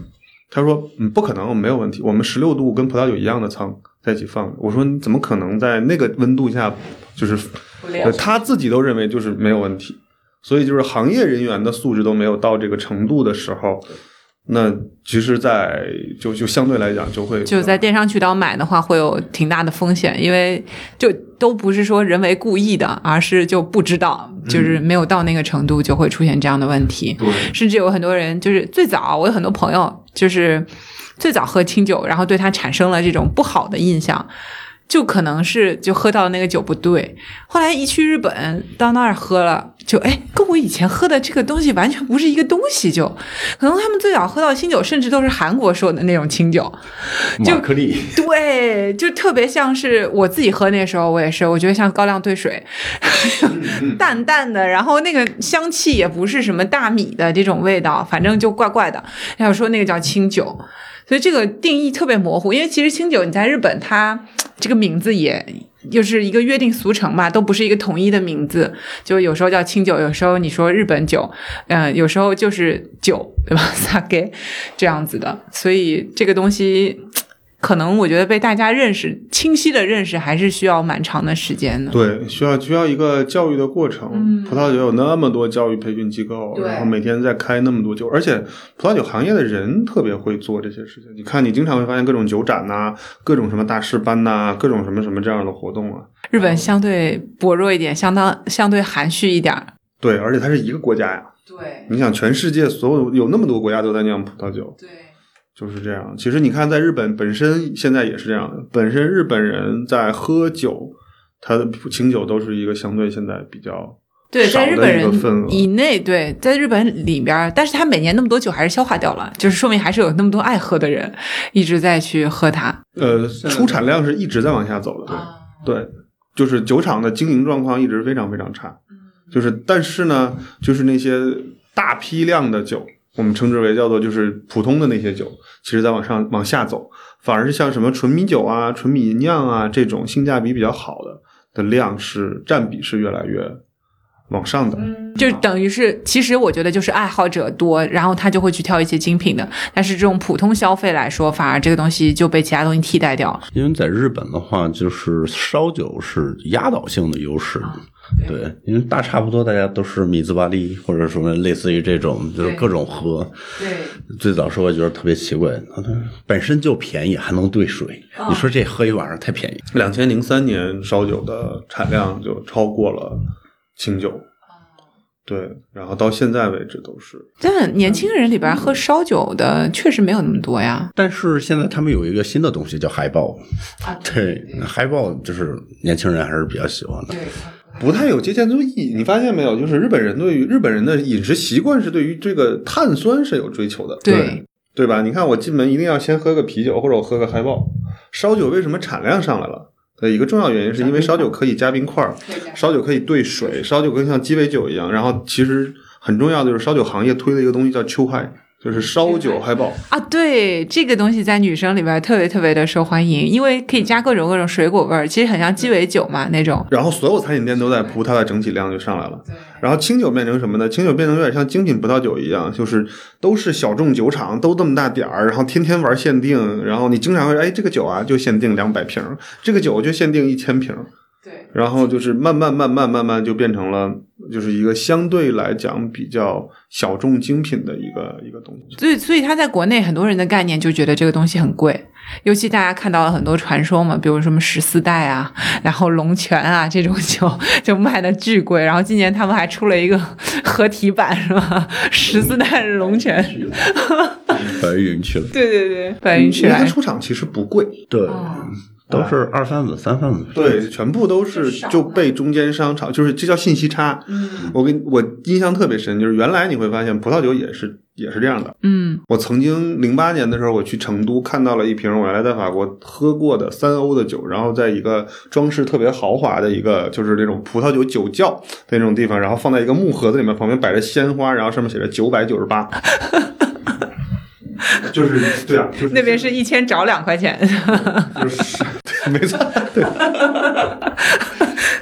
他说嗯，不可能，没有问题。我们十六度跟葡萄酒一样的仓在一起放着。我说你怎么可能在那个温度下，就是呃他自己都认为就是没有问题。所以就是行业人员的素质都没有到这个程度的时候，那其实在，就就相对来讲就会就在电商渠道买的话，会有挺大的风险，因为就都不是说人为故意的，而是就不知道，就是没有到那个程度，就会出现这样的问题。对甚至有很多人就是最早，我有很多朋友就是最早喝清酒，然后对他产生了这种不好的印象。就可能是就喝到那个酒不对，后来一去日本到那儿喝了，就哎跟我以前喝的这个东西完全不是一个东西就，可能他们最早喝到清酒，甚至都是韩国说的那种清酒，就马克利，对，就特别像是我自己喝那时候，我也是，我觉得像高粱兑水，淡淡的，然后那个香气也不是什么大米的这种味道，反正就怪怪的。要说那个叫清酒，所以这个定义特别模糊，因为其实清酒你在日本它这个名字也。就是一个约定俗成吧，都不是一个统一的名字。就有时候叫清酒，有时候你说日本酒，嗯、有时候就是酒，对吧？sake 这样子的。所以这个东西，可能我觉得被大家认识、清晰的认识，还是需要蛮长的时间的。对，需要需要一个教育的过程。嗯葡萄酒有那么多教育培训机构，然后每天在开那么多酒，而且葡萄酒行业的人特别会做这些事情。你看，你经常会发现各种酒展呐、各种什么大师班呐、各种什么什么这样的活动啊。日本相对薄弱一点，相当相对含蓄一点。对，而且它是一个国家呀。对你想，全世界所有有那么多国家都在酿葡萄酒，对，就是这样。其实你看，在日本本身现在也是这样的，本身日本人在喝酒，他的清酒都是一个相对现在比较对，在日本人以内，对，在日本里边儿，但是他每年那么多酒还是消化掉了，就是说明还是有那么多爱喝的人一直在去喝它。呃出产量是一直在往下走的。对对，就是酒厂的经营状况一直非常非常差。就是，但是呢，就是那些大批量的酒，我们称之为叫做就是普通的那些酒，其实在往上往下走，反而是像什么纯米酒啊、纯米酿啊这种性价比比较好的的量是占比是越来越往上的。就等于是，其实我觉得就是爱好者多，然后他就会去挑一些精品的，但是这种普通消费来说，反而这个东西就被其他东西替代掉了。因为在日本的话，就是烧酒是压倒性的优势。对，因为大差不多，大家都是米兹巴利或者什么类似于这种，就是各种喝。对，最早时候我觉得特别奇怪，它本身就便宜，还能兑水。你说这喝一晚上太便宜。两千零三年烧酒的产量就超过了清酒。对，然后到现在为止都是。但年轻人里边喝烧酒的确实没有那么多呀。但是现在他们有一个新的东西叫海豹，对，海豹就是年轻人还是比较喜欢的。不太有借鉴作意义。你发现没有？就是日本人对于日本人的饮食习惯是对于这个碳酸是有追求的，对对吧？你看我进门一定要先喝个啤酒，或者我喝个嗨爆。烧酒为什么产量上来了？的一个重要原因是因为烧酒可以加冰块儿，烧酒可以兑水，烧酒更像鸡尾酒一样。然后其实很重要的就是烧酒行业推的一个东西叫秋嗨，就是烧酒嗨爆。啊，对，这个东西在女生里边特别特别的受欢迎，因为可以加各种各种水果味儿，其实很像鸡尾酒嘛那种。然后所有餐饮店都在铺，它的整体量就上来了。然后清酒变成什么呢？清酒变成有点像精品葡萄酒一样，就是都是小众酒厂，都这么大点儿，然后天天玩限定，然后你经常会哎这个酒啊就限定两百瓶，这个酒就限定一千瓶，对，然后就是慢慢慢慢慢慢就变成了就是一个相对来讲比较小众精品的一个一个东西。所以所以它在国内很多人的概念就觉得这个东西很贵，尤其大家看到了很多传说嘛，比如什么十四代啊，然后龙泉啊这种酒就卖的巨贵，然后今年他们还出了一个合体版是吧？十四代龙泉，白云去了，对对对，白云去了它。出厂其实不贵，对，都是二贩子、三贩子。对，全部都是就被中间商炒，就是这叫信息差。嗯我跟我印象特别深，就是原来你会发现葡萄酒也是也是这样的。嗯我曾经零八年的时候，我去成都看到了一瓶我原来在法国喝过的三欧的酒，然后在一个装饰特别豪华的一个就是那种葡萄酒酒窖的那种地方，然后放在一个木盒子里面，旁边摆着鲜花，然后上面写着九百九十八。就是对啊，就是那边是一千找两块钱，就是对，没错，对，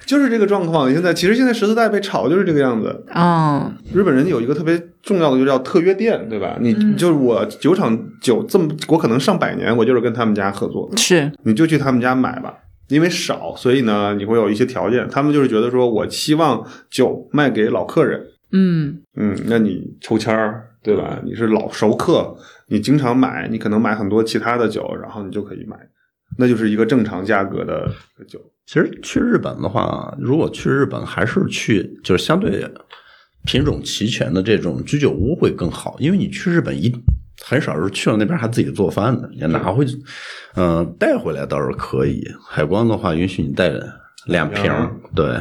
就是这个状况。现在其实现在十四代被炒就是这个样子。嗯日本人有一个特别重要的，就叫特约店，对吧？你就是我酒厂酒这么，我可能上百年，我就是跟他们家合作，是你就去他们家买吧。因为少，所以呢，你会有一些条件。他们就是觉得说，我希望酒卖给老客人，嗯嗯，那你抽签儿，对吧？你是老熟客，你经常买，你可能买很多其他的酒，然后你就可以买，那就是一个正常价格的酒。其实去日本的话，如果去日本还是去就是相对品种齐全的这种居酒屋会更好，因为你去日本一很少是去了那边还自己做饭的，你拿回去，嗯、带回来倒是可以。海关的话允许你带两瓶儿，对。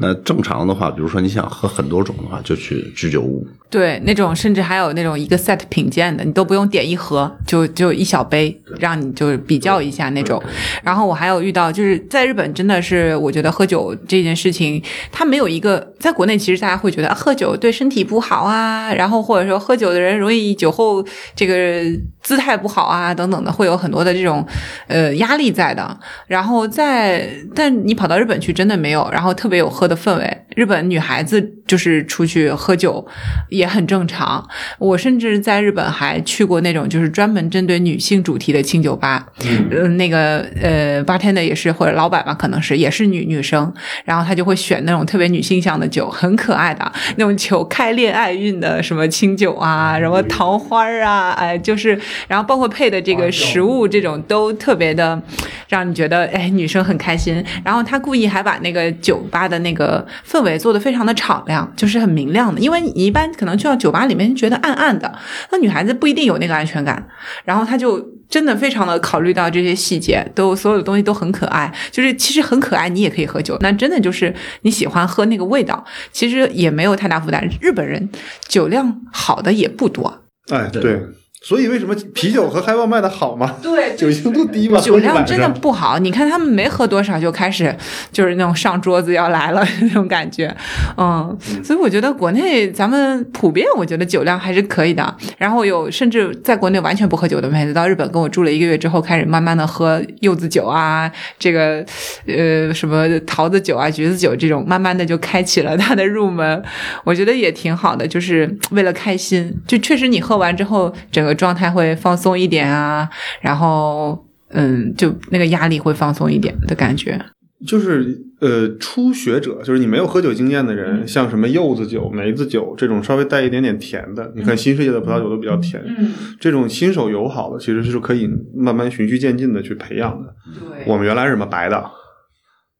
那正常的话，比如说你想喝很多种的话，就去居酒屋。对，那种甚至还有那种一个 set 品鉴的，你都不用点一盒，就就一小杯，让你就是比较一下那种。然后我还有遇到，就是在日本真的是，我觉得喝酒这件事情，它没有一个，在国内其实大家会觉得、啊、喝酒对身体不好啊，然后或者说喝酒的人容易酒后这个姿态不好啊等等的，会有很多的这种呃压力在的。然后在但你跑到日本去真的没有，然后特别有喝的氛围。日本女孩子就是出去喝酒。也很正常。我甚至在日本还去过那种就是专门针对女性主题的清酒吧，嗯呃，那个呃，bartender 也是或者老板吧，可能是也是女女生，然后她就会选那种特别女性向的酒，很可爱的那种酒，开恋爱运的什么清酒啊，什么桃花啊，哎，就是，然后包括配的这个食物这种都特别的让你觉得哎女生很开心。然后他故意还把那个酒吧的那个氛围做得非常的敞亮，就是很明亮的，因为你一般可能去到酒吧里面觉得暗暗的，那女孩子不一定有那个安全感，然后他就真的非常的考虑到这些细节，都所有的东西都很可爱，就是其实很可爱，你也可以喝酒，那真的就是你喜欢喝那个味道，其实也没有太大负担。日本人酒量好的也不多，哎，对，所以为什么啤酒和嗨爆卖的好吗？对酒精度低嘛，酒量真的不好，你看他们没喝多少就开始就是那种上桌子要来了 那种感觉，嗯，所以我觉得国内咱们普遍我觉得酒量还是可以的。然后有甚至在国内完全不喝酒的妹子，到日本跟我住了一个月之后，开始慢慢的喝柚子酒啊，这个呃什么桃子酒啊、橘子酒这种，慢慢的就开启了他的入门。我觉得也挺好的，就是为了开心，就确实你喝完之后，整个状态会放松一点啊，然后嗯，就那个压力会放松一点的感觉。就是呃，初学者，就是你没有喝酒经验的人，嗯像什么柚子酒、梅子酒这种稍微带一点点甜的，你看新世界的葡萄酒都比较甜，嗯，这种新手友好的其实是可以慢慢循序渐进的去培养的。对我们原来是什么白的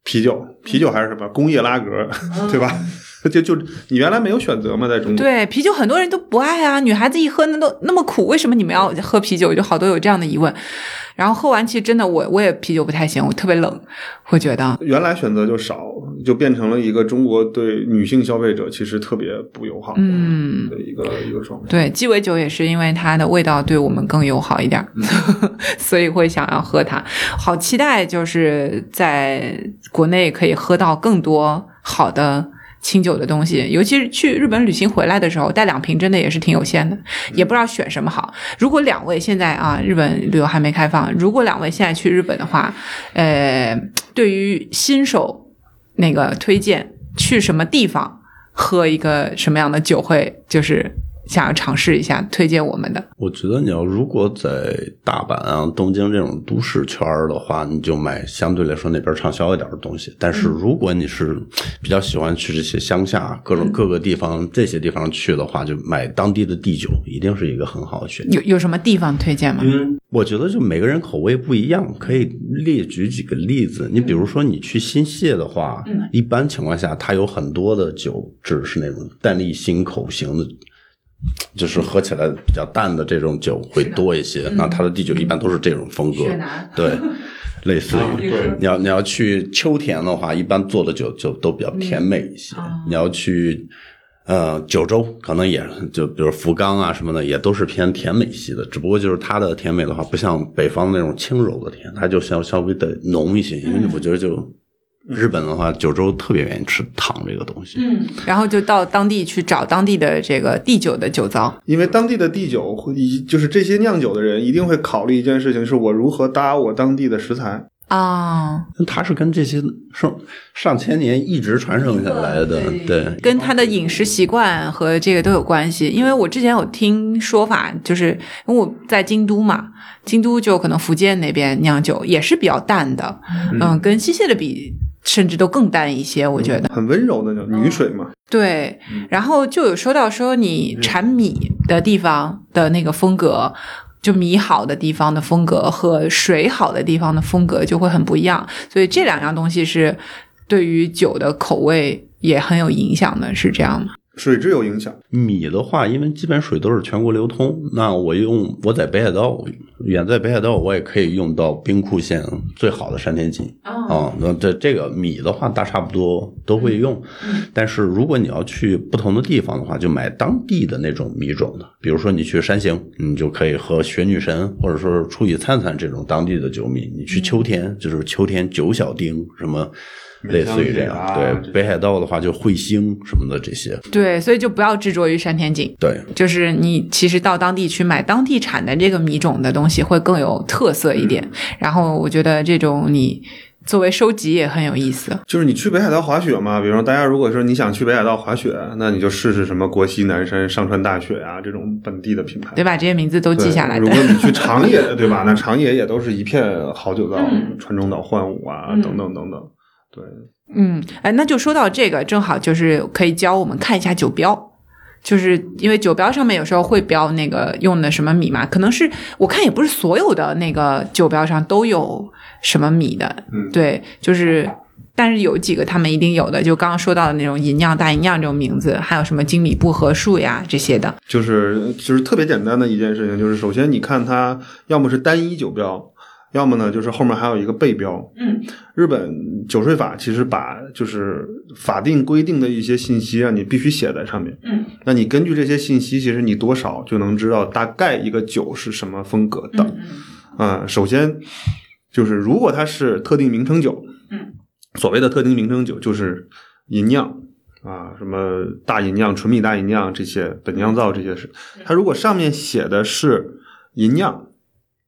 啤酒，啤酒还是什么工业拉格，对吧？就就你原来没有选择吗，在中国。对啤酒很多人都不爱啊，女孩子一喝那都那么苦，为什么你们要喝啤酒？就好多有这样的疑问。然后喝完，其实真的我我也啤酒不太行，我特别冷，会觉得原来选择就少，就变成了一个中国对女性消费者其实特别不友好的嗯的一个、一个状态。对鸡尾酒也是因为它的味道对我们更友好一点，所以会想要喝它。好期待就是在国内可以喝到更多好的。清酒的东西，尤其是去日本旅行回来的时候，带两瓶真的也是挺有限的，也不知道选什么好。如果两位现在啊，日本旅游还没开放，如果两位现在去日本的话，呃，对于新手那个推荐去什么地方喝一个什么样的酒会，就是想要尝试一下，推荐我们的。我觉得你要如果在大阪啊、东京这种都市圈儿的话，你就买相对来说那边畅销一点的东西。但是如果你是比较喜欢去这些乡下各种各个地方这些地方去的话，就买当地的地酒，一定是一个很好的选择。有有什么地方推荐吗？嗯，我觉得就每个人口味不一样，可以列举几个例子。你比如说，你去新泻的话，一般情况下它有很多的酒只是那种淡丽新口型的。就是喝起来比较淡的这种酒会多一些，那它的地酒一般都是这种风格对，类似于对你要你要去秋田的话，一般做的酒就都比较甜美一些。你要去呃九州，可能也就比如福冈啊什么的，也都是偏甜美系的。只不过就是它的甜美的话，不像北方那种轻柔的甜，它就稍稍微的浓一些。因为我觉得就日本的话，九州特别愿意吃糖这个东西。嗯，然后就到当地去找当地的这个地酒的酒糟。因为当地的地酒会，以就是这些酿酒的人一定会考虑一件事情，是我如何搭我当地的食材。啊，它是跟这些上上千年一直传承下来的，对，跟他的饮食习惯和这个都有关系。因为我之前有听说法，就是因为我在京都嘛，京都就可能福建那边酿酒也是比较淡的，嗯，跟西泻的比。甚至都更淡一些，我觉得。很温柔的那种女水嘛。对，然后就有说到说你产米的地方的那个风格，就米好的地方的风格和水好的地方的风格就会很不一样，所以这两样东西是对于酒的口味也很有影响的，是这样吗？水质有影响，米的话，因为基本水都是全国流通，那我用我在北海道，远在北海道，我也可以用到兵库县最好的山田锦啊。那这这个米的话，大差不多都会用，但是如果你要去不同的地方的话，就买当地的那种米种的，比如说你去山形，你就可以喝雪女神或者说是出羽灿灿这种当地的酒米。你去秋天，就是秋天九小丁什么。类似于这样，对北海道的话就彗星什么的这些，对，所以就不要执着于山田锦，对，就是你其实到当地去买当地产的这个米种的东西会更有特色一点。然后我觉得这种你作为收集也很有意思。就是你去北海道滑雪嘛，比如说大家如果说你想去北海道滑雪，那你就试试什么国西南山、上川大雪啊这种本地的品牌，对吧？这些名字都记下来。如果你去长野，对吧？那长野也都是一片好酒造，川中岛幻舞啊，等等等等。对，嗯，哎，那就说到这个，正好就是可以教我们看一下酒标，就是因为酒标上面有时候会标那个用的什么米嘛，可能是我看也不是所有的那个酒标上都有什么米的，嗯，对，就是但是有几个他们一定有的，就刚刚说到的那种银酿、大银酿这种名字，还有什么精米不合数呀这些的，就是就是特别简单的一件事情，就是首先你看它要么是单一酒标。要么呢，就是后面还有一个背标。嗯，日本酒税法其实把就是法定规定的一些信息让你必须写在上面。嗯，那你根据这些信息，其实你多少就能知道大概一个酒是什么风格的。啊，首先就是如果它是特定名称酒，嗯，所谓的特定名称酒就是银酿啊，什么大银酿、纯米大银酿这些本酿造这些是，它如果上面写的是银酿。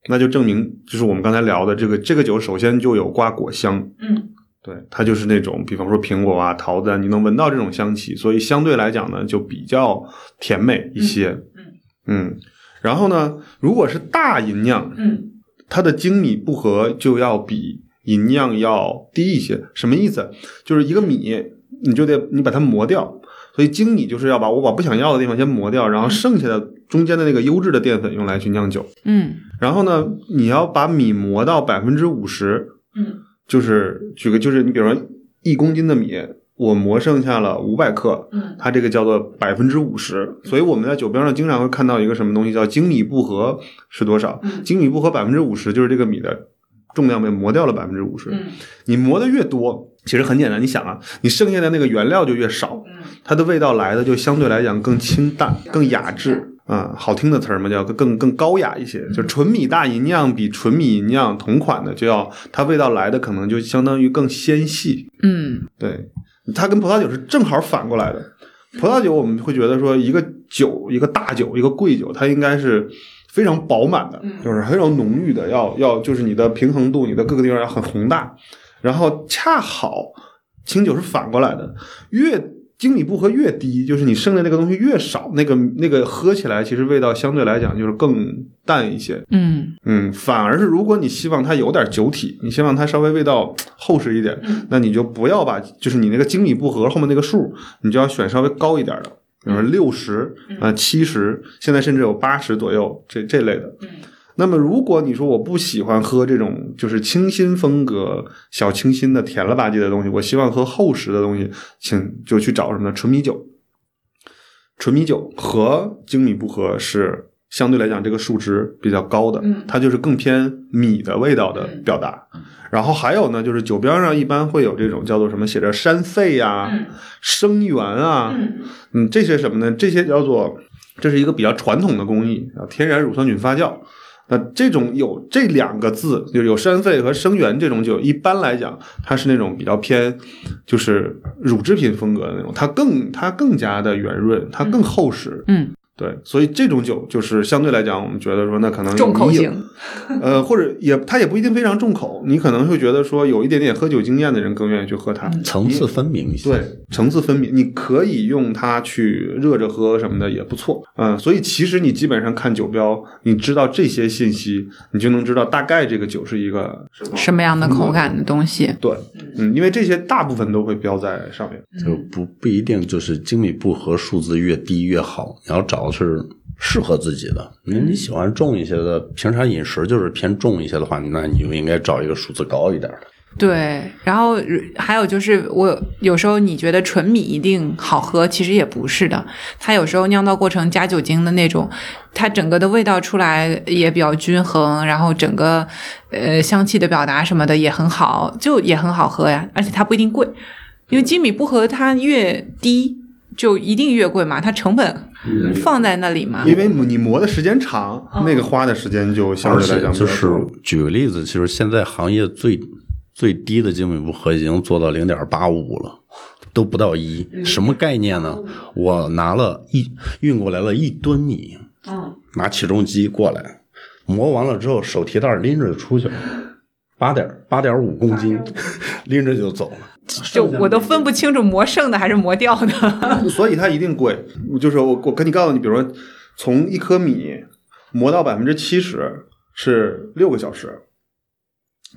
那就证明，就是我们刚才聊的这个这个酒，首先就有瓜果香，嗯，对，它就是那种，比方说苹果啊、桃子啊，你能闻到这种香气，所以相对来讲呢，就比较甜美一些，嗯嗯。然后呢，如果是大银酿，嗯，它的精米不和就要比银酿要低一些。什么意思？就是一个米，你就得你把它磨掉。所以精米就是要把我把不想要的地方先磨掉，然后剩下的中间的那个优质的淀粉用来去酿酒。嗯，然后呢，你要把米磨到百分之五十。嗯，就是举个就是你比如说一公斤的米，我磨剩下了五百克。嗯，它这个叫做百分之五十。所以我们在酒标上经常会看到一个什么东西叫精米不合是多少？精米不合百分之五十，就是这个米的重量被磨掉了百分之五十。嗯，你磨的越多。其实很简单，你想啊，你剩下的那个原料就越少，它的味道来的就相对来讲更清淡、更雅致啊，好听的词儿嘛，叫更更高雅一些。就纯米大吟酿比纯米吟酿同款的，就要它味道来的可能就相当于更纤细。嗯，对，它跟葡萄酒是正好反过来的。葡萄酒我们会觉得说，一个酒、一个大酒、一个贵酒，它应该是非常饱满的，就是非常浓郁的，要要就是你的平衡度、你的各个地方要很宏大。然后恰好清酒是反过来的，越精米不和越低，就是你剩的那个东西越少，那个那个喝起来其实味道相对来讲就是更淡一些。嗯。嗯，反而是如果你希望它有点酒体，你希望它稍微味道厚实一点，那你就不要把就是你那个精米不和后面那个数，你就要选稍微高一点的，比如说六十啊七十，现在甚至有八十左右这这类的。那么，如果你说我不喜欢喝这种就是清新风格、小清新的甜了吧唧的东西，我希望喝厚实的东西，请就去找什么呢？纯米酒。纯米酒和精米不合是相对来讲这个数值比较高的，它就是更偏米的味道的表达。然后还有呢，就是酒标上一般会有这种叫做什么写着山肺呀、生源啊，嗯，这些什么呢？这些叫做这是一个比较传统的工艺啊，天然乳酸菌发酵。那这种有这两个字，就有山肺和生源这种酒，一般来讲，它是那种比较偏，就是乳制品风格的那种，它更它更加的圆润，它更厚实。嗯，对，所以这种酒就是相对来讲，我们觉得说那可能重口型，呃，或者也它也不一定非常重口，你可能会觉得说有一点点喝酒经验的人更愿意去喝它，层次分明一些。对，层次分明，你可以用它去热着喝什么的也不错，嗯，所以其实你基本上看酒标，你知道这些信息，你就能知道大概这个酒是一个什么。什么样的口感的东西？对，嗯，因为这些大部分都会标在上面。就不不一定就是精米不合数字越低越好，你要找是适合自己的。那你喜欢重一些的，平常饮食就是偏重一些的话，那你就应该找一个数字高一点的。对，然后还有就是，我有时候你觉得纯米一定好喝，其实也不是的。它有时候酿造过程加酒精的那种，它整个的味道出来也比较均衡，然后整个呃香气的表达什么的也很好，就也很好喝呀。而且它不一定贵，因为精米不合它越低就一定越贵嘛，它成本放在那里嘛。因为你磨的时间长，那个花的时间就相而对来讲就是举个例子，其实现在行业最最低的精米步合已经做到零点八五了。都不到一，什么概念呢？我拿了一运过来了一吨米，嗯，拿起重机过来，磨完了之后手提袋拎着就出去了，八点八点五公斤，拎着就走了。就我都分不清楚磨剩的还是磨掉的。所以它一定贵。就是我我跟你告诉你，比如说从一颗米磨到百分之七十是六个小时，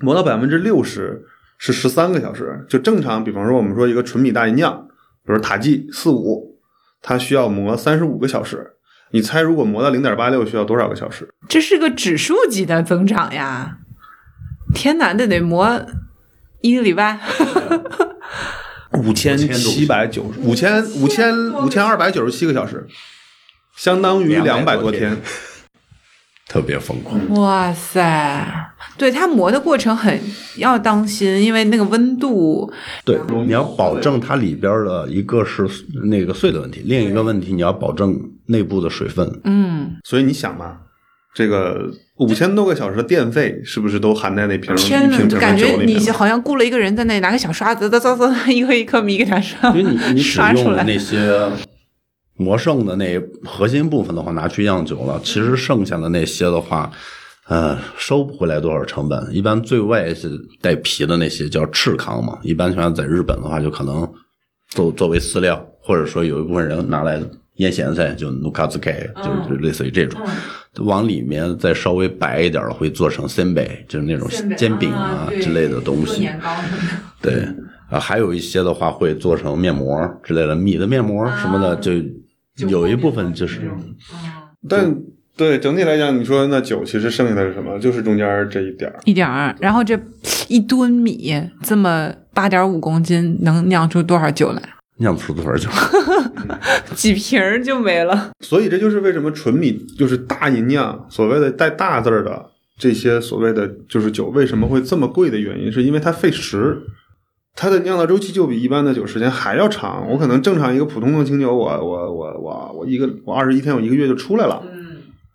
磨到百分之六十是十三个小时。就正常，比方说我们说一个纯米大吟酿，比如塔记四五，它需要磨三十五个小时。你猜，如果磨到零点八六需要多少个小时？这是个指数级的增长呀！天哪，这得磨一个礼拜。五千七百九十五千五千五千二百九十七个小时，相当于两百多天。特别疯狂。哇塞，对它磨的过程很要当心，因为那个温度，对，你要保证它里边的一个是那个碎的问题，另一个问题你要保证内部的水分。嗯，所以你想嘛，这个五千多个小时的电费是不是都含在那瓶一瓶瓶感觉你？好像雇了一个人在那里拿个小刷子，嘚嘚嘚，一颗一颗米给它刷因为你 你只刷出来。用的那些磨剩的那核心部分的话，拿去酿酒了，其实剩下的那些的话，呃，收不回来多少成本。一般最外是带皮的那些叫赤糠嘛，一般情况下在日本的话，就可能作作为饲料，或者说有一部分人拿来腌咸菜，就 nukazuke，就是类似于这种。往里面再稍微白一点儿，会做成 senbei，就是那种煎饼啊之类的东西。对啊，还有一些的话会做成面膜之类的，米的面膜什么的，就有一部分就是但对整体来讲，你说那酒其实剩下的是什么？就是中间这一点儿。一点儿，然后这一吨米这么八点五公斤，能酿出多少酒来？酿不出酒。几瓶儿就没了。所以这就是为什么纯米就是大吟酿，所谓的带大字儿的这些所谓的就是酒为什么会这么贵的原因，是因为它费时。它的酿造周期就比一般的酒时间还要长。我可能正常一个普通的清酒，我我我我我一个我二十一天，我一个月就出来了。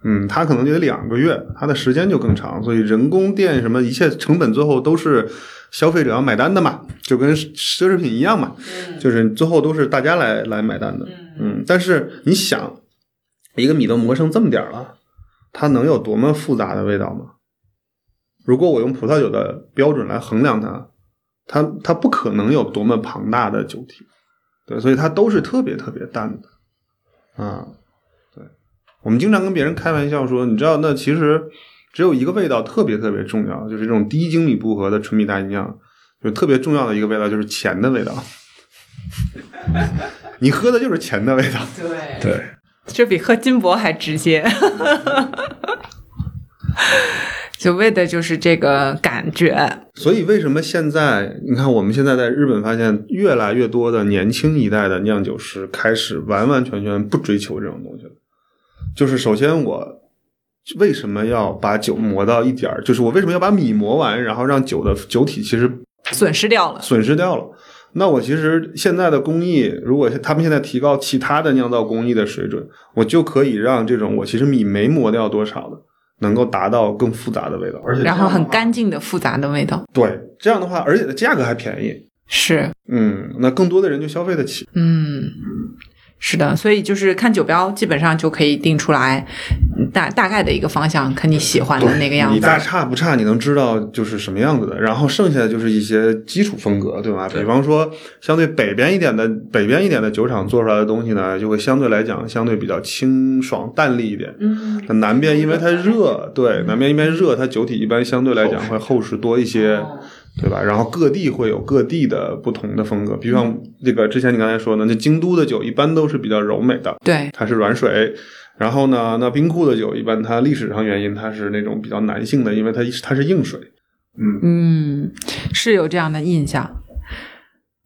嗯，它可能就得两个月，它的时间就更长，所以人工电什么一切成本最后都是消费者要买单的嘛，就跟奢侈品一样嘛，就是最后都是大家来来买单的。嗯，但是你想，一个米都磨成这么点儿了，它能有多么复杂的味道吗？如果我用葡萄酒的标准来衡量它，它它不可能有多么庞大的酒体，对，所以它都是特别特别淡的，啊，对，我们经常跟别人开玩笑说，你知道，那其实只有一个味道特别特别重要，就是这种低精米步合的纯米大吟酿，就特别重要的一个味道就是钱的味道，你喝的就是钱的味道，对，对，这比喝金箔还直接。就为的就是这个感觉，所以为什么现在你看我们现在在日本发现越来越多的年轻一代的酿酒师开始完完全全不追求这种东西了。就是首先我为什么要把酒磨到一点儿？就是我为什么要把米磨完，然后让酒的酒体其实损失掉了。损失掉了？那我其实现在的工艺，如果他们现在提高其他的酿造工艺的水准，我就可以让这种我其实米没磨掉多少的，能够达到更复杂的味道，而且然后很干。净的复杂的味道，对，这样的话，而且的价格还便宜，是，嗯，那更多的人就消费得起。嗯，是的，所以就是看酒标，基本上就可以定出来嗯大大概的一个方向，看你喜欢的那个样子。你大差不差，你能知道就是什么样子的。然后剩下的就是一些基础风格，对吧？比方说，相对北边一点的北边一点的酒厂做出来的东西呢，就会相对来讲相对比较清爽淡丽一点。嗯，那南边因为它热，对，南边因为热，它酒体一般相对来讲会厚实多一些。哦对吧？然后各地会有各地的不同的风格，比方这个之前你刚才说的，那京都的酒一般都是比较柔美的，对，它是软水。然后呢，那冰库的酒一般它历史上原因它是那种比较男性的，因为它它是硬水。嗯，嗯，是有这样的印象。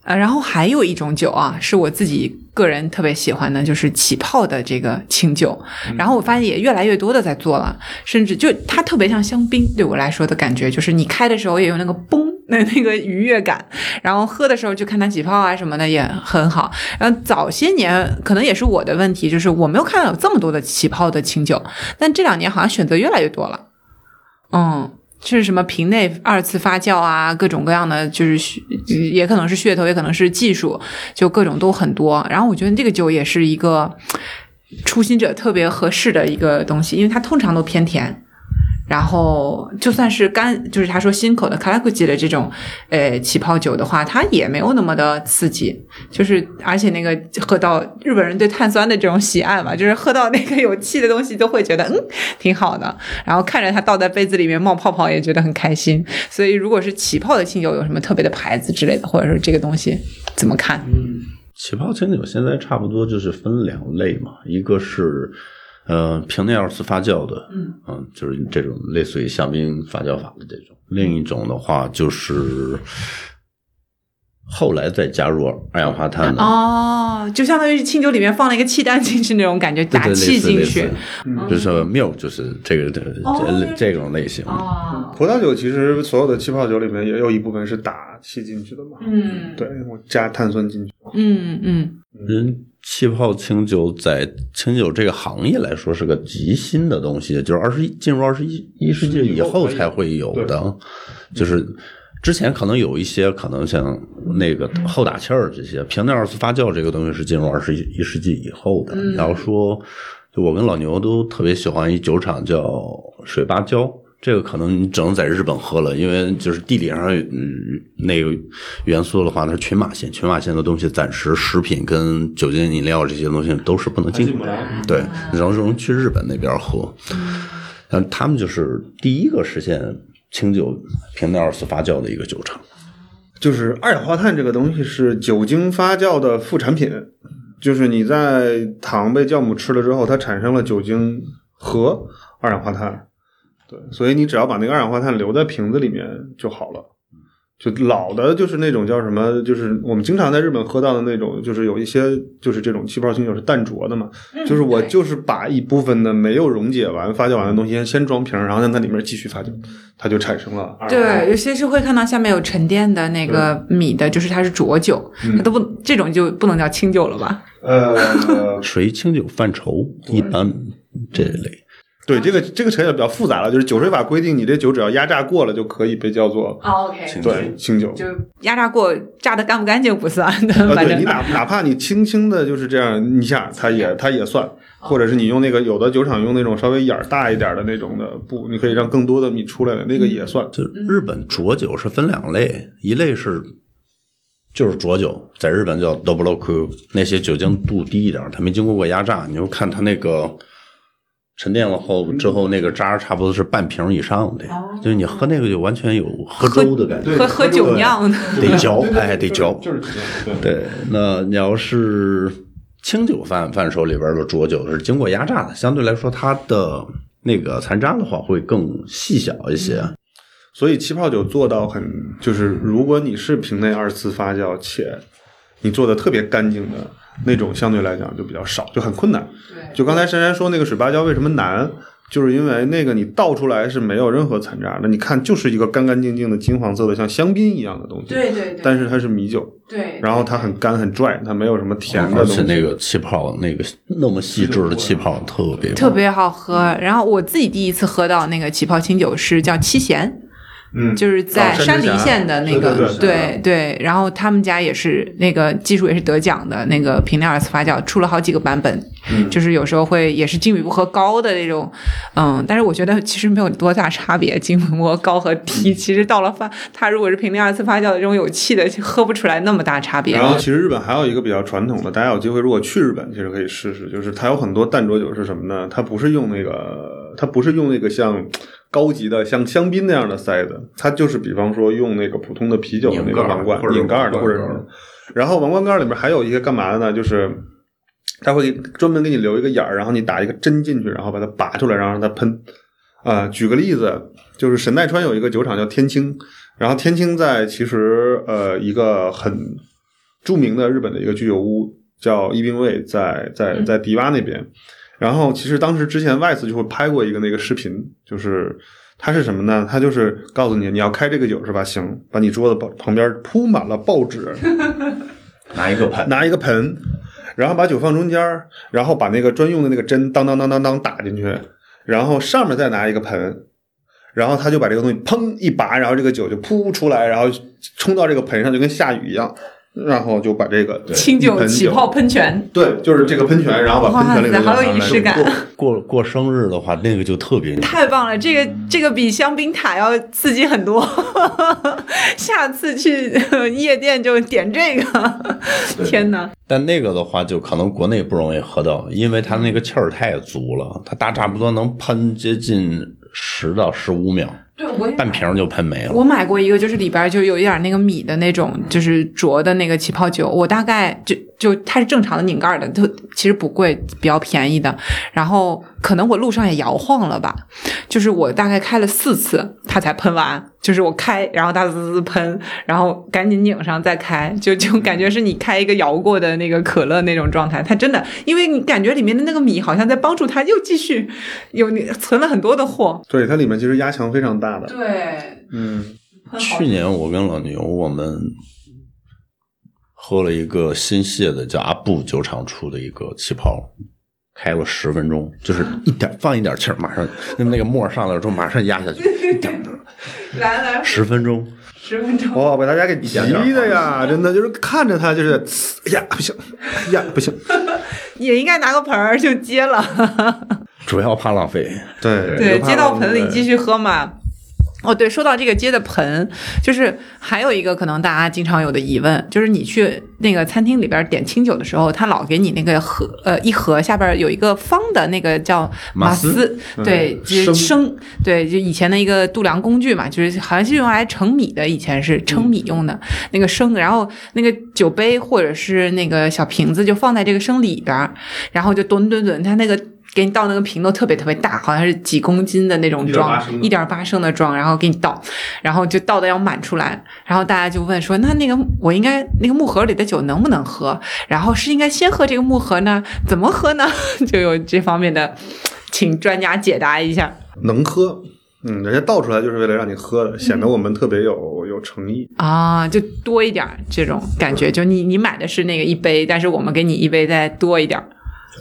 呃，然后还有一种酒啊，是我自己个人特别喜欢的，就是起泡的这个清酒。然后我发现也越来越多的在做了，甚至就它特别像香槟，对我来说的感觉就是你开的时候也有那个嘣的那个愉悦感，然后喝的时候就看它起泡啊什么的也很好。然后早些年可能也是我的问题，就是我没有看到有这么多的起泡的清酒，但这两年好像选择越来越多了。嗯。就是什么瓶内二次发酵啊，各种各样的，就是也可能是噱头，也可能是技术，就各种都很多。然后我觉得这个酒也是一个初心者特别合适的一个东西，因为它通常都偏甜。然后就算是干，就是他说新口的卡拉库吉的这种，呃，起泡酒的话，它也没有那么的刺激，就是而且那个喝到日本人对碳酸的这种喜爱嘛，就是喝到那个有气的东西都会觉得嗯挺好的，然后看着它倒在杯子里面冒泡泡也觉得很开心。所以如果是起泡的清酒，有什么特别的牌子之类的，或者说这个东西怎么看？嗯起泡清酒现在差不多就是分两类嘛，一个是呃瓶内二次发酵的，嗯。就是这种类似于香槟发酵法的这种；另一种的话就是后来再加入二氧化碳的，哦，就相当于是清酒里面放了一个气弹进去那种感觉，打气进去。就是 milk 就是这个的哦这这种类型。哦，葡萄酒其实所有的气泡酒里面也有一部分是打气进去的嘛。嗯，对，我加碳酸进去。嗯嗯，人气泡清酒在清酒这个行业来说是个极新的东西，就是二十一进入二十一一世纪以后才会有的，就是。之前可能有一些，可能像那个后打气儿这些瓶内二次发酵这个东西是进入二十一世纪以后的。嗯你要说，就我跟老牛都特别喜欢一酒厂叫水芭蕉，这个可能你只能在日本喝了，因为就是地理上嗯那个元素的话，它是群马县，群马县的东西暂时食品跟酒精饮料这些东西都是不能进口的，对，然后只能去日本那边喝。但他们就是第一个实现清酒瓶内二次发酵的一个酒厂。就是二氧化碳这个东西是酒精发酵的副产品，就是你在糖被酵母吃了之后，它产生了酒精和二氧化碳。对，所以你只要把那个二氧化碳留在瓶子里面就好了。就老的，就是那种叫什么，就是我们经常在日本喝到的那种，就是有一些就是这种气泡清酒是淡浊的嘛，就是我就是把一部分的没有溶解完、发酵完的东西先先装瓶，然后让它里面继续发酵，它就产生了二氧化碳。对，有些是会看到下面有沉淀的那个米的，就是它是浊酒，它都不这种就不能叫清酒了吧？呃，属于清酒范畴，一般这类。对，这个这个扯起来比较复杂了，就是酒税法规定，你这酒只要压榨过了就可以被叫做哦，OK，对清酒。就压榨过，榨的干不干净不算的，呃，反正对你哪哪怕你轻轻的就是这样一下，它也它也算，或者是你用那个有的酒厂用那种稍微眼儿大一点的那种的布，你可以让更多的米出来的，那个也算。就日本浊酒是分两类，一类是就是浊酒，在日本叫 dobloku，那些酒精度低一点，它没经过过压榨，你就看它那个沉淀了后之后，那个渣差不多是半瓶以上的，就是你喝那个就完全有喝粥的感觉，喝喝酒酿的。得嚼，哎，得嚼。对。对，那你要是清酒范范手里边的浊酒是经过压榨的，相对来说它的那个残渣的话会更细小一些。所以气泡酒做到很，就是如果你是瓶内二次发酵，且你做的特别干净的那种，相对来讲就比较少，就很困难。对就刚才珊珊说那个水芭蕉为什么难，就是因为那个你倒出来是没有任何残渣的，你看就是一个干干净净的金黄色的像香槟一样的东西，对对对，但是它是米酒，对，然后它很干很拽，它没有什么甜的东西。而且那个气泡，那个那么细致的气泡特别特别好喝。然后我自己第一次喝到那个起泡清酒是叫七贤，嗯，就是在哦山梨县的那个，对对然后他们家也是那个技术也是得奖的那个平内二次发酵，出了好几个版本，嗯就是有时候会也是精米步合高的那种，嗯，但是我觉得其实没有多大差别，精米步合高和低，其实到了发，它如果是平内二次发酵的这种有气的，就喝不出来那么大差别。然后其实日本还有一个比较传统的，大家有机会如果去日本，其实可以试试，就是它有很多淡浊酒是什么呢？它不是用那个，它不是用那个像高级的像香槟那样的塞子，它就是比方说用那个普通的啤酒的那个王冠拧盖儿的，或者王冠是，然后王冠盖儿里面还有一个干嘛的呢？就是。它会专门给你留一个眼儿，然后你打一个针进去，然后把它拔出来，然后让它喷。啊、举个例子，就是神奈川有一个酒厂叫天青，然后天青在其实呃一个很著名的日本的一个居酒屋叫一兵卫，在在在迪吧那边。然后其实当时之前 Vice 就会拍过一个那个视频，就是它是什么呢？它就是告诉你你要开这个酒是吧？行，把你桌子旁旁边铺满了报纸，拿一个盆，拿一个盆，然后把酒放中间儿，然后把那个专用的那个针当当当当当打进去，然后上面再拿一个盆，然后他就把这个东西砰一拔，然后这个酒就噗出来，然后冲到这个盆上，就跟下雨一样，然后就把这个清酒起泡喷泉，对，就是这个喷泉，然后把喷泉里面哇塞好有仪式感过过生日的话，那个就特别牛。太棒了！这个这个比香槟塔要刺激很多。下次去呃 夜店就点这个。天哪！但那个的话，就可能国内不容易喝到，因为它那个气儿太足了，它大差不多能喷接近十到十五秒，对我半瓶就喷没了。我买过一个，就是里边就有一点那个米的那种，就是浊的那个起泡酒。我大概就就它是正常的拧盖的，就其实不贵，比较便宜的。然后可能我路上也摇晃了吧，就是我大概开了四次，它才喷完。就是我开，然后它滋滋喷，然后赶紧拧上再开，就就感觉是你开一个摇过的那个可乐那种状态。它真的，因为你感觉里面的那个米好像在帮助它又继续有存了很多的货。对，它里面其实压强非常大的，对，嗯，去年我跟老牛我们喝了一个新泻的叫阿布酒厂出的一个气泡，开了十分钟，就是一点放一点气儿，马上那那个沫上来之后马上压下去，一点儿来来，十分钟。十分钟。哇，把大家给急的呀，真的就是看着他就是，呲哎呀不行，哎呀不行，也应该拿个盆儿就接了，主要怕浪费，对对，接到盆里继续喝嘛。哦，对，说到这个接的盆，就是还有一个可能大家经常有的疑问，就是你去那个餐厅里边点清酒的时候，他老给你那个盒，呃，一盒下边有一个方的那个叫马马斯斯，对，就是升升，对，就以前的一个度量工具嘛，就是好像是用来盛米的，以前是称米用的、那个升，然后那个酒杯或者是那个小瓶子就放在这个升里边，然后就吨吨吨，它那个。给你倒那个瓶都特别特别大，好像是几公斤的那种装，1.8升的一点八升的装，然后给你倒，然后就倒的要满出来，然后大家就问说，那那个我应该那个木盒里的酒能不能喝？然后是应该先喝这个木盒呢？怎么喝呢？就有这方面的，请专家解答一下能喝。嗯，人家倒出来就是为了让你喝的，显得我们特别有有诚意。啊，就多一点儿这种感觉，就你你买的是那个一杯，但是我们给你一杯再多一点儿，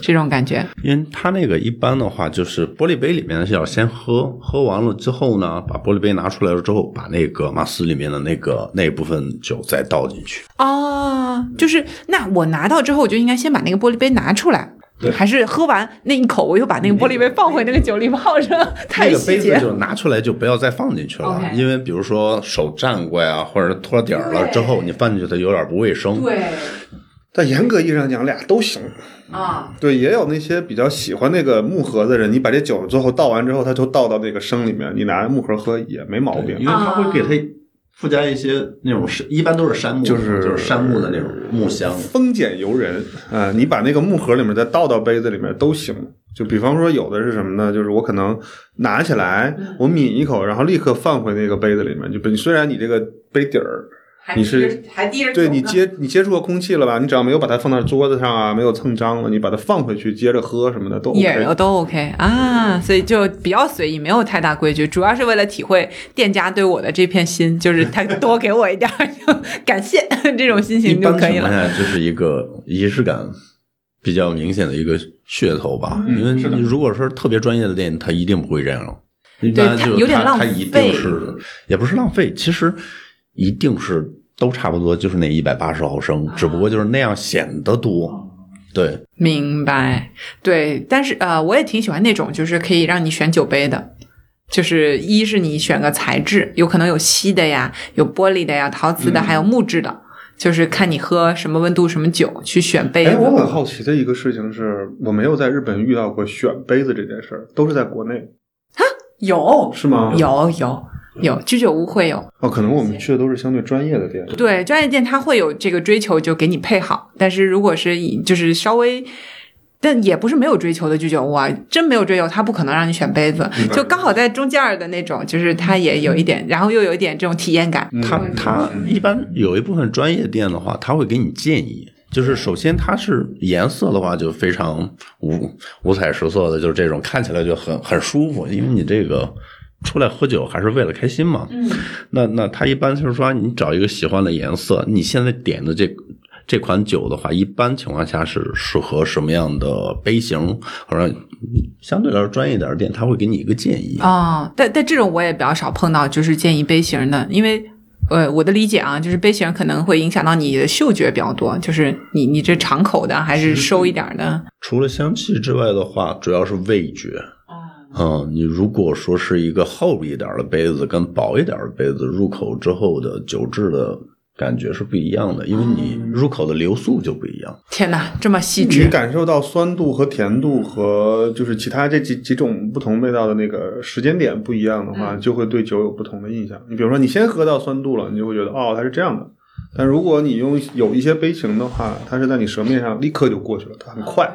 这种感觉。因为它那个一般的话，就是玻璃杯里面是要先喝，喝完了之后呢，把玻璃杯拿出来了之后，把那个马斯里面的那个那一部分酒再倒进去。哦，就是那我拿到之后，我就应该先把那个玻璃杯拿出来，还是喝完那一口，我又把那个玻璃杯放回那个酒里泡着？太那个杯子。就拿出来就不要再放进去了因为比如说手蘸过呀，或者脱底儿了之后，你放进去它有点不卫生。对但严格意义上讲，俩都行。啊，对，也有那些比较喜欢那个木盒的人，你把这酒最后倒完之后，他就倒到那个生里面，你拿木盒喝也没毛病因为。它会给它附加一些那种是，一般都是杉木，就是就是杉木的那种木香。丰俭由人啊、你把那个木盒里面再倒到杯子里面都行。就比方说，有的是什么呢？就是我可能拿起来，我抿一口，然后立刻放回那个杯子里面。就本虽然你这个杯底儿，你是还低着对你接你接触过空气了吧？你只要没有把它放到桌子上啊，没有蹭脏了，你把它放回去接着喝什么的都 OK。也都 OK 啊，所以就比较随意，没有太大规矩，主要是为了体会店家对我的这片心，就是他 多给我一点 感谢这种心情就般情况可以了。下就是一个仪式感比较明显的一个噱头吧。嗯因为你如果说特别专业的店，他一定不会这样。一般就它有点浪它它一费定是，也不是浪费，其实一定是都差不多，就是那一百八十毫升，只不过就是那样显得多。对，明白，对，但是呃，我也挺喜欢那种，就是可以让你选酒杯的，就是一是你选个材质，有可能有锡的呀，有玻璃的呀，陶瓷的，还有木质的，就是看你喝什么温度什么酒去选杯哎，我。很好奇的一个事情是，我没有在日本遇到过选杯子这件事儿，都是在国内，有？是吗？有有有，居酒屋会有，哦，可能我们去的都是相对专业的店。对，专业店它会有这个追求，就给你配好。但是如果是以就是稍微，但也不是没有追求的居酒屋啊，真没有追求，他不可能让你选杯子，就刚好在中间儿的那种，就是它也有一点，然后又有一点这种体验感。它它一般有一部分专业店的话，他会给你建议，就是首先它是颜色的话就非常五五彩十色的，就是这种看起来就很很舒服，因为你这个出来喝酒还是为了开心嘛。嗯，那那他一般就是说你找一个喜欢的颜色，你现在点的这这款酒的话，一般情况下是适合什么样的杯型，或者相对来说专业一点的店，他会给你一个建议。哦，但但这种我也比较少碰到，就是建议杯型的，因为。呃，我的理解啊，就是杯型可能会影响到你的嗅觉比较多，就是你你这敞口的还是收一点的。除了香气之外的话，主要是味觉。嗯，你如果说是一个厚一点的杯子跟薄一点的杯子，入口之后的酒质的感觉是不一样的，因为你入口的流速就不一样。天哪，这么细致你致！感受到酸度和甜度和就是其他这几几种不同味道的那个时间点不一样的话，就会对酒有不同的印象。你比如说，你先喝到酸度了，你就会觉得哦，它是这样的。但如果你用有一些杯型的话，它是在你舌面上立刻就过去了，它很快。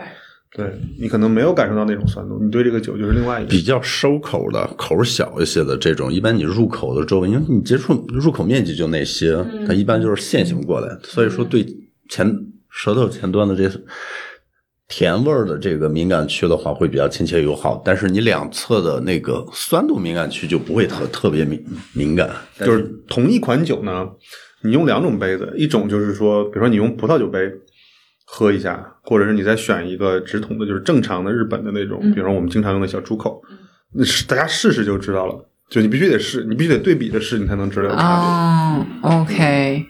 对你可能没有感受到那种酸度，你对这个酒就是另外一个比较收口的、口小一些的这种，一般你入口的周围，因为你接触入口面积就那些，它一般就是线性过来，所以说对前舌头前端的这甜味儿的这个敏感区的话，会比较亲切友好。但是你两侧的那个酸度敏感区就不会特特别敏敏感，就是同一款酒呢，你用两种杯子，一种就是说，比如说你用葡萄酒杯喝一下，或者是你再选一个直筒的，就是正常的日本的那种，比如说我们经常用的小猪口，那是大家试试就知道了。就你必须得试，你必须得对比着试，你才能知道有差别。哦，OK。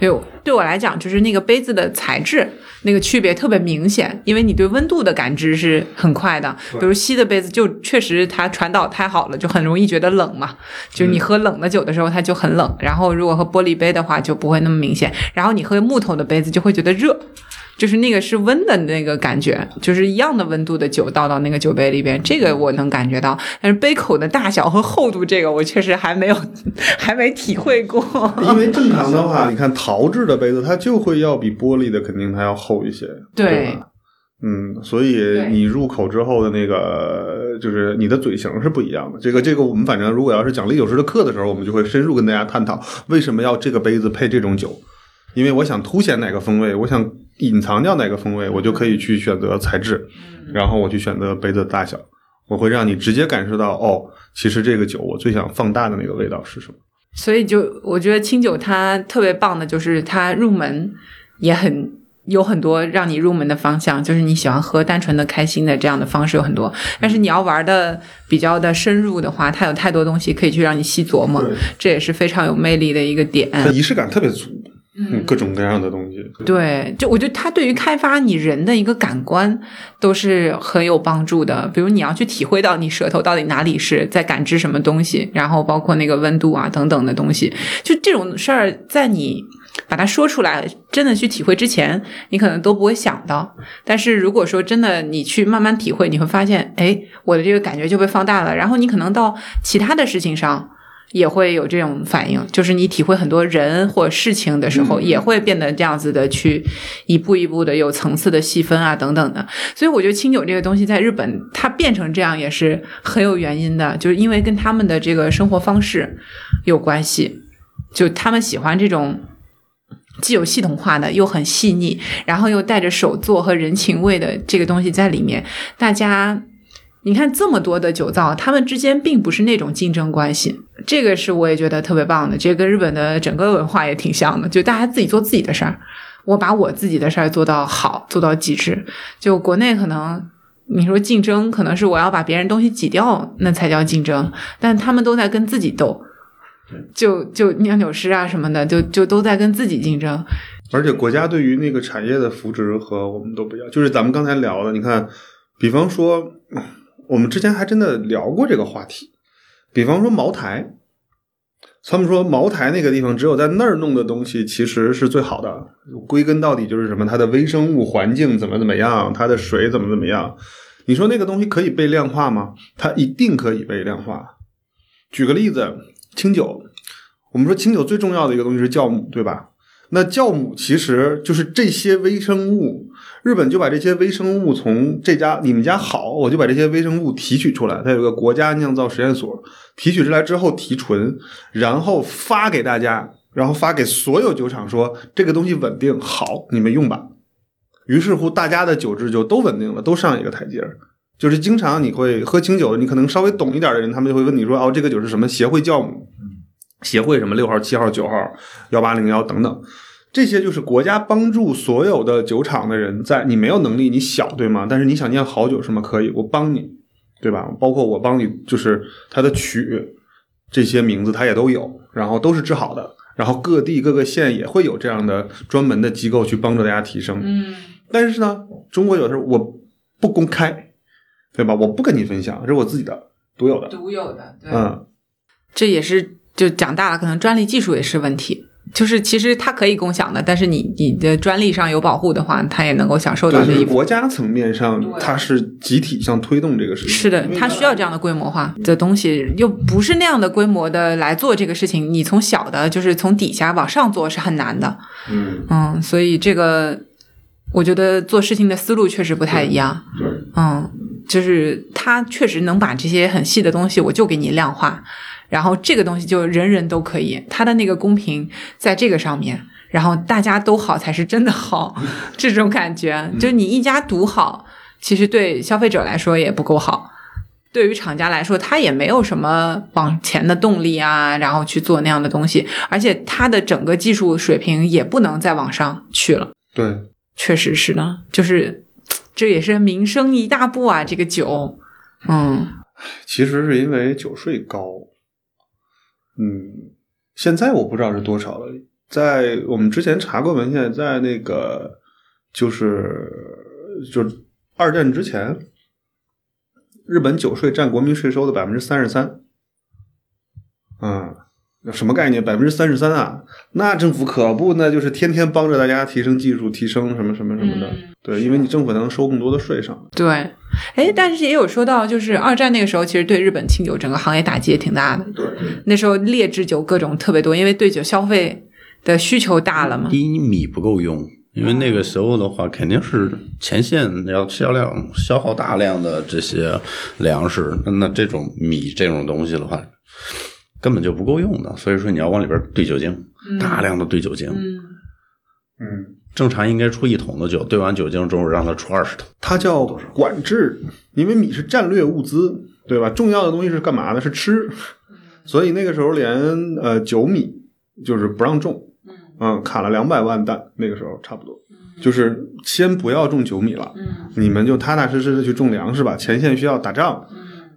对我对我来讲，就是那个杯子的材质那个区别特别明显，因为你对温度的感知是很快的。比如锡的杯子，就确实它传导太好了，就很容易觉得冷嘛。就是你喝冷的酒的时候，它就很冷。然后如果喝玻璃杯的话，就不会那么明显。然后你喝木头的杯子，就会觉得热。就是那个是温的那个感觉，就是一样的温度的酒倒到那个酒杯里边，这个我能感觉到。但是杯口的大小和厚度，这个我确实还没有，还没体会过。因为正常的话，你看陶制的杯子，它就会要比玻璃的肯定它要厚一些，对？嗯，所以你入口之后的那个，就是你的嘴型是不一样的。这个这个，我们反正如果要是讲烈酒师的课的时候，我们就会深入跟大家探讨为什么要这个杯子配这种酒。因为我想凸显哪个风味，我想隐藏掉哪个风味，我就可以去选择材质，然后我去选择杯子的大小，我会让你直接感受到哦，其实这个酒我最想放大的那个味道是什么。所以就我觉得清酒它特别棒的就是它入门也很有很多让你入门的方向，就是你喜欢喝单纯的开心的这样的方式有很多，但是你要玩的比较的深入的话，它有太多东西可以去让你细琢磨，这也是非常有魅力的一个点。仪式感特别足，嗯，各种各样的东西。对，就我觉得它对于开发你人的一个感官都是很有帮助的。比如你要去体会到你舌头到底哪里是在感知什么东西，然后包括那个温度啊等等的东西，就这种事儿，在你把它说出来，真的去体会之前，你可能都不会想到。但是如果说真的你去慢慢体会，你会发现，哎，我的这个感觉就被放大了。然后你可能到其他的事情上。也会有这种反应，就是你体会很多人或事情的时候，也会变得这样子的去一步一步的有层次的细分啊等等的。所以我觉得清酒这个东西在日本它变成这样也是很有原因的，就是因为跟他们的这个生活方式有关系，就他们喜欢这种。既有系统化的，又很细腻，然后又带着手作和人情味的这个东西在里面，大家你看这么多的酒造，他们之间并不是那种竞争关系，这个是我也觉得特别棒的。这跟日本的整个文化也挺像的，就大家自己做自己的事儿，我把我自己的事儿做到好，做到极致。就国内可能你说竞争，可能是我要把别人东西挤掉，那才叫竞争。但他们都在跟自己斗，就就酿酒师啊什么的，就就都在跟自己竞争。而且国家对于那个产业的扶持和我们都不一样，就是咱们刚才聊的，你看，比方说，我们之前还真的聊过这个话题，比方说茅台，他们说茅台那个地方只有在那儿弄的东西其实是最好的，归根到底就是什么，它的微生物环境怎么怎么样，它的水怎么怎么样，你说那个东西可以被量化吗？它一定可以被量化。举个例子，清酒，我们说清酒最重要的一个东西是酵母，对吧？那酵母其实就是这些微生物，日本就把这些微生物从这家你们家好，我就把这些微生物提取出来，它有个国家酿造实验所，提取出来之后提纯，然后发给大家，然后发给所有酒厂说这个东西稳定好，你们用吧。于是乎，大家的酒质就都稳定了，都上一个台阶儿。就是经常你会喝清酒，你可能稍微懂一点的人，他们就会问你说：“哦，这个酒是什么协会酵母？协会什么六号、七号、九号、幺八零幺等等。”这些就是国家帮助所有的酒厂的人，在你没有能力，你小对吗？但是你想酿好酒是吗？可以，我帮你，对吧？包括我帮你，就是它的曲这些名字它也都有，然后都是治好的。然后各地各个县也会有这样的专门的机构去帮助大家提升。嗯但是呢，中国有的时候我不公开，对吧？我不跟你分享，这是我自己的独有的。独有的，对嗯，这也是就讲大了，可能专利技术也是问题。就是其实它可以共享的，但是你你的专利上有保护的话，它也能够享受到这一部分。国家层面上，它是集体上推动这个事情。是的，它需要这样的规模化的东西，又不是那样的规模的来做这个事情。你从小的，就是从底下往上做是很难的。嗯，嗯，所以这个我觉得做事情的思路确实不太一样。对，嗯，就是它确实能把这些很细的东西，我就给你量化，然后这个东西就人人都可以，它的那个公平在这个上面，然后大家都好才是真的好，这种感觉，就你一家独好，其实对消费者来说也不够好。对于厂家来说，他也没有什么往前的动力啊，然后去做那样的东西，而且他的整个技术水平也不能再往上去了。对，确实是的，就是这也是民生一大步啊，这个酒，嗯其实是因为酒税高。嗯，现在我不知道是多少了。在我们之前查过文献，在那个就是就二战之前，日本酒税占国民税收的百分之三十三。嗯，什么概念？百分之三十三啊？那政府可不，那就是天天帮着大家提升技术，提升什么什么什么的。嗯对，因为你政府才能收更多的税上。对，哎，但是也有说到，就是二战那个时候，其实对日本清酒整个行业打击也挺大的。对，那时候劣质酒各种特别多，因为对酒消费的需求大了嘛。第一，你米不够用，因为那个时候的话，肯定是前线要销量消耗大量的这些粮食，那那这种米这种东西的话，根本就不够用的。所以说你要往里边兑酒精，大量的兑酒精。嗯嗯。正常应该出一桶的酒，兑完酒精之后让它出二十桶。它叫管制，因为米是战略物资，对吧？重要的东西是干嘛呢？是吃，所以那个时候连呃酒米就是不让种，嗯，砍了两百万担，那个时候差不多，就是先不要种酒米了，嗯你们就踏踏实实的去种粮食吧，前线需要打仗，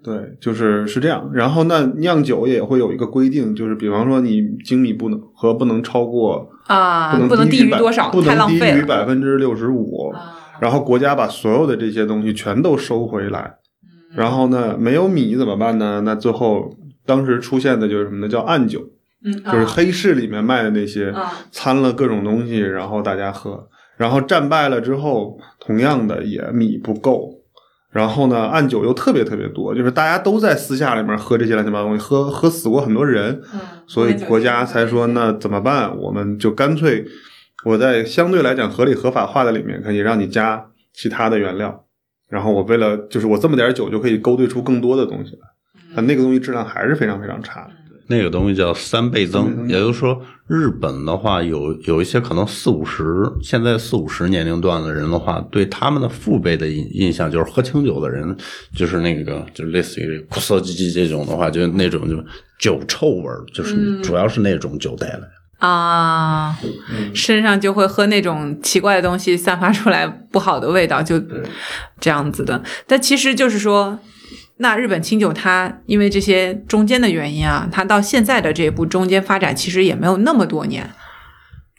对，就是是这样。然后那酿酒也会有一个规定，就是比方说你精米不能和不能超过，啊，不不能低于多少，不能低于。百分之六十五。然后国家把所有的这些东西全都收回来，嗯然后呢，没有米怎么办呢？那最后当时出现的就是什么呢？叫暗酒，嗯，就是黑市里面卖的那些，啊掺了各种东西，然后大家喝。然后战败了之后，同样的也米不够，然后呢，暗酒又特别特别多，就是大家都在私下里面喝这些乱七八糟东西，喝喝死过很多人，嗯所以国家才说那怎么办？我们就干脆我在相对来讲合理合法化的里面可以让你加其他的原料，然后我为了就是我这么点酒就可以勾兑出更多的东西来，但那个东西质量还是非常非常差的。那个东西叫三倍增，也就是说，日本的话有有一些可能四五十，现在四五十年龄段的人的话，对他们的父辈的印印象就是喝清酒的人，就是那个就类似于苦涩唧唧这种的话，就是那种就酒臭味儿，就是主要是那种酒带来的。啊，身上就会喝那种奇怪的东西，散发出来不好的味道，就这样子的。但其实就是说，那日本清酒它因为这些中间的原因啊，它到现在的这一步中间发展其实也没有那么多年，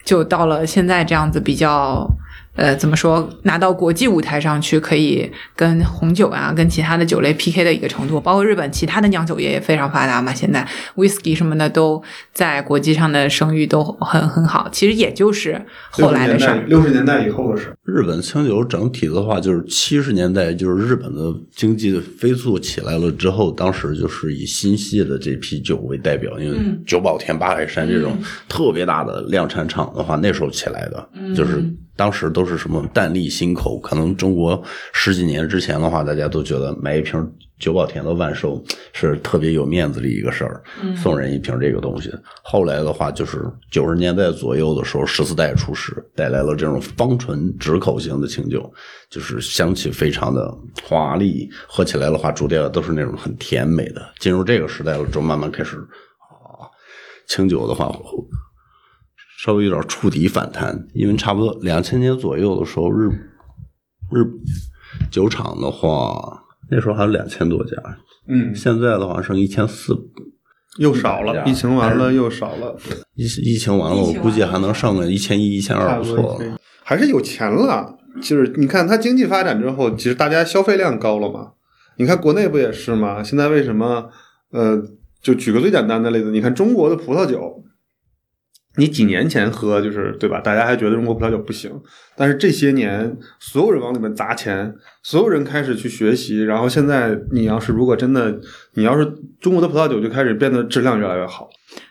就到了现在这样子比较。呃，怎么说？拿到国际舞台上去，可以跟红酒啊，跟其他的酒类 PK 的一个程度。包括日本其他的酿酒业也非常发达嘛，现在 whisky 什么的都在国际上的声誉都很很好。其实也就是后来的事儿。六十年代以后的事。日本清酒整体的话，就是七十年代，就是日本的经济飞速起来了之后，当时就是以新系的这批酒为代表，因为久保田、八海山这种特别大的量产厂的话，那时候起来的，就是。当时都是什么淡丽新口，可能中国十几年之前的话，大家都觉得买一瓶久保田的万寿是特别有面子的一个事儿，送人一瓶这个东西。后来的话，就是九十年代左右的时候，十四代出世，带来了这种方醇直口型的清酒，就是香气非常的华丽，喝起来的话，主调都是那种很甜美的。进入这个时代了，之后慢慢开始啊，清酒的话。稍微有点触底反弹，因为差不多两千年左右的时候，日日酒厂的话，那时候还有两千多家，嗯，现在的话剩一千四，又少了，疫情完了又少了，疫疫情完了，我估计还能上个一千一、一千二不错，还是有钱了。就是你看它经济发展之后，其实大家消费量高了嘛。你看国内不也是吗？现在为什么？呃，就举个最简单的例子，你看中国的葡萄酒。你几年前喝就是对吧？大家还觉得中国葡萄酒不行，但是这些年所有人往里面砸钱，所有人开始去学习，然后现在你要是如果真的，你要是中国的葡萄酒就开始变得质量越来越好。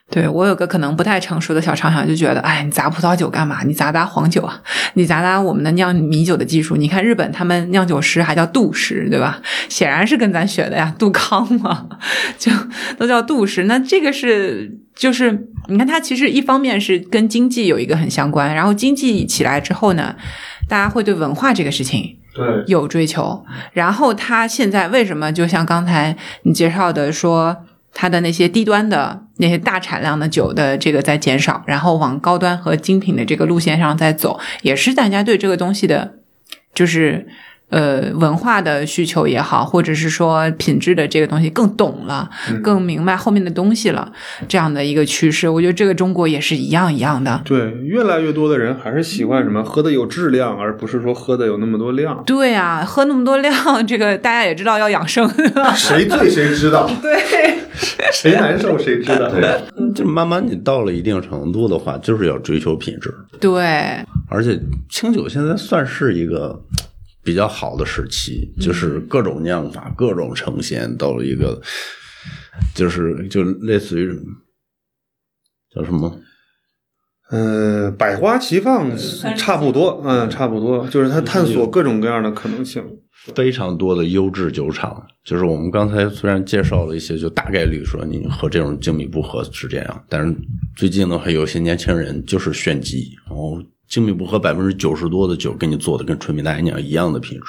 对我有个可能不太成熟的小畅想，就觉得，哎，你砸葡萄酒干嘛？你砸砸黄酒啊？你砸砸我们的酿米酒的技术？你看日本他们酿酒师还叫杜师，对吧？显然是跟咱学的呀，杜康嘛，就都叫杜师。那这个是就是，你看它其实一方面是跟经济有一个很相关，然后经济起来之后呢，大家会对文化这个事情对有追求，然后它现在为什么就像刚才你介绍的说？它的那些低端的那些大产量的酒的这个在减少，然后往高端和精品的这个路线上在走，也是大家对这个东西的，就是。呃，文化的需求也好，或者是说品质的这个东西更懂了，更明白后面的东西了，这样的一个趋势，我觉得这个中国也是一样一样的。对，越来越多的人还是习惯什么喝的有质量，而不是说喝的有那么多量。对啊，喝那么多量，这个大家也知道要养生。谁醉谁知道？对，谁难受谁知道？对，就慢慢你到了一定程度的话，就是要追求品质。对，而且清酒现在算是一个。比较好的时期，就是各种酿法、各种呈现，到了一个，就是就类似于叫什么？呃，百花齐放，差不多，嗯，差不多，就是它探索各种各样的可能性，非常多的优质酒厂。就是我们刚才虽然介绍了一些，就大概率说你和这种精米不合是这样，但是最近呢，还有些年轻人就是炫技，然后。精米不喝百分之九十多的酒，给你做的跟纯米大吟酿一样的品质，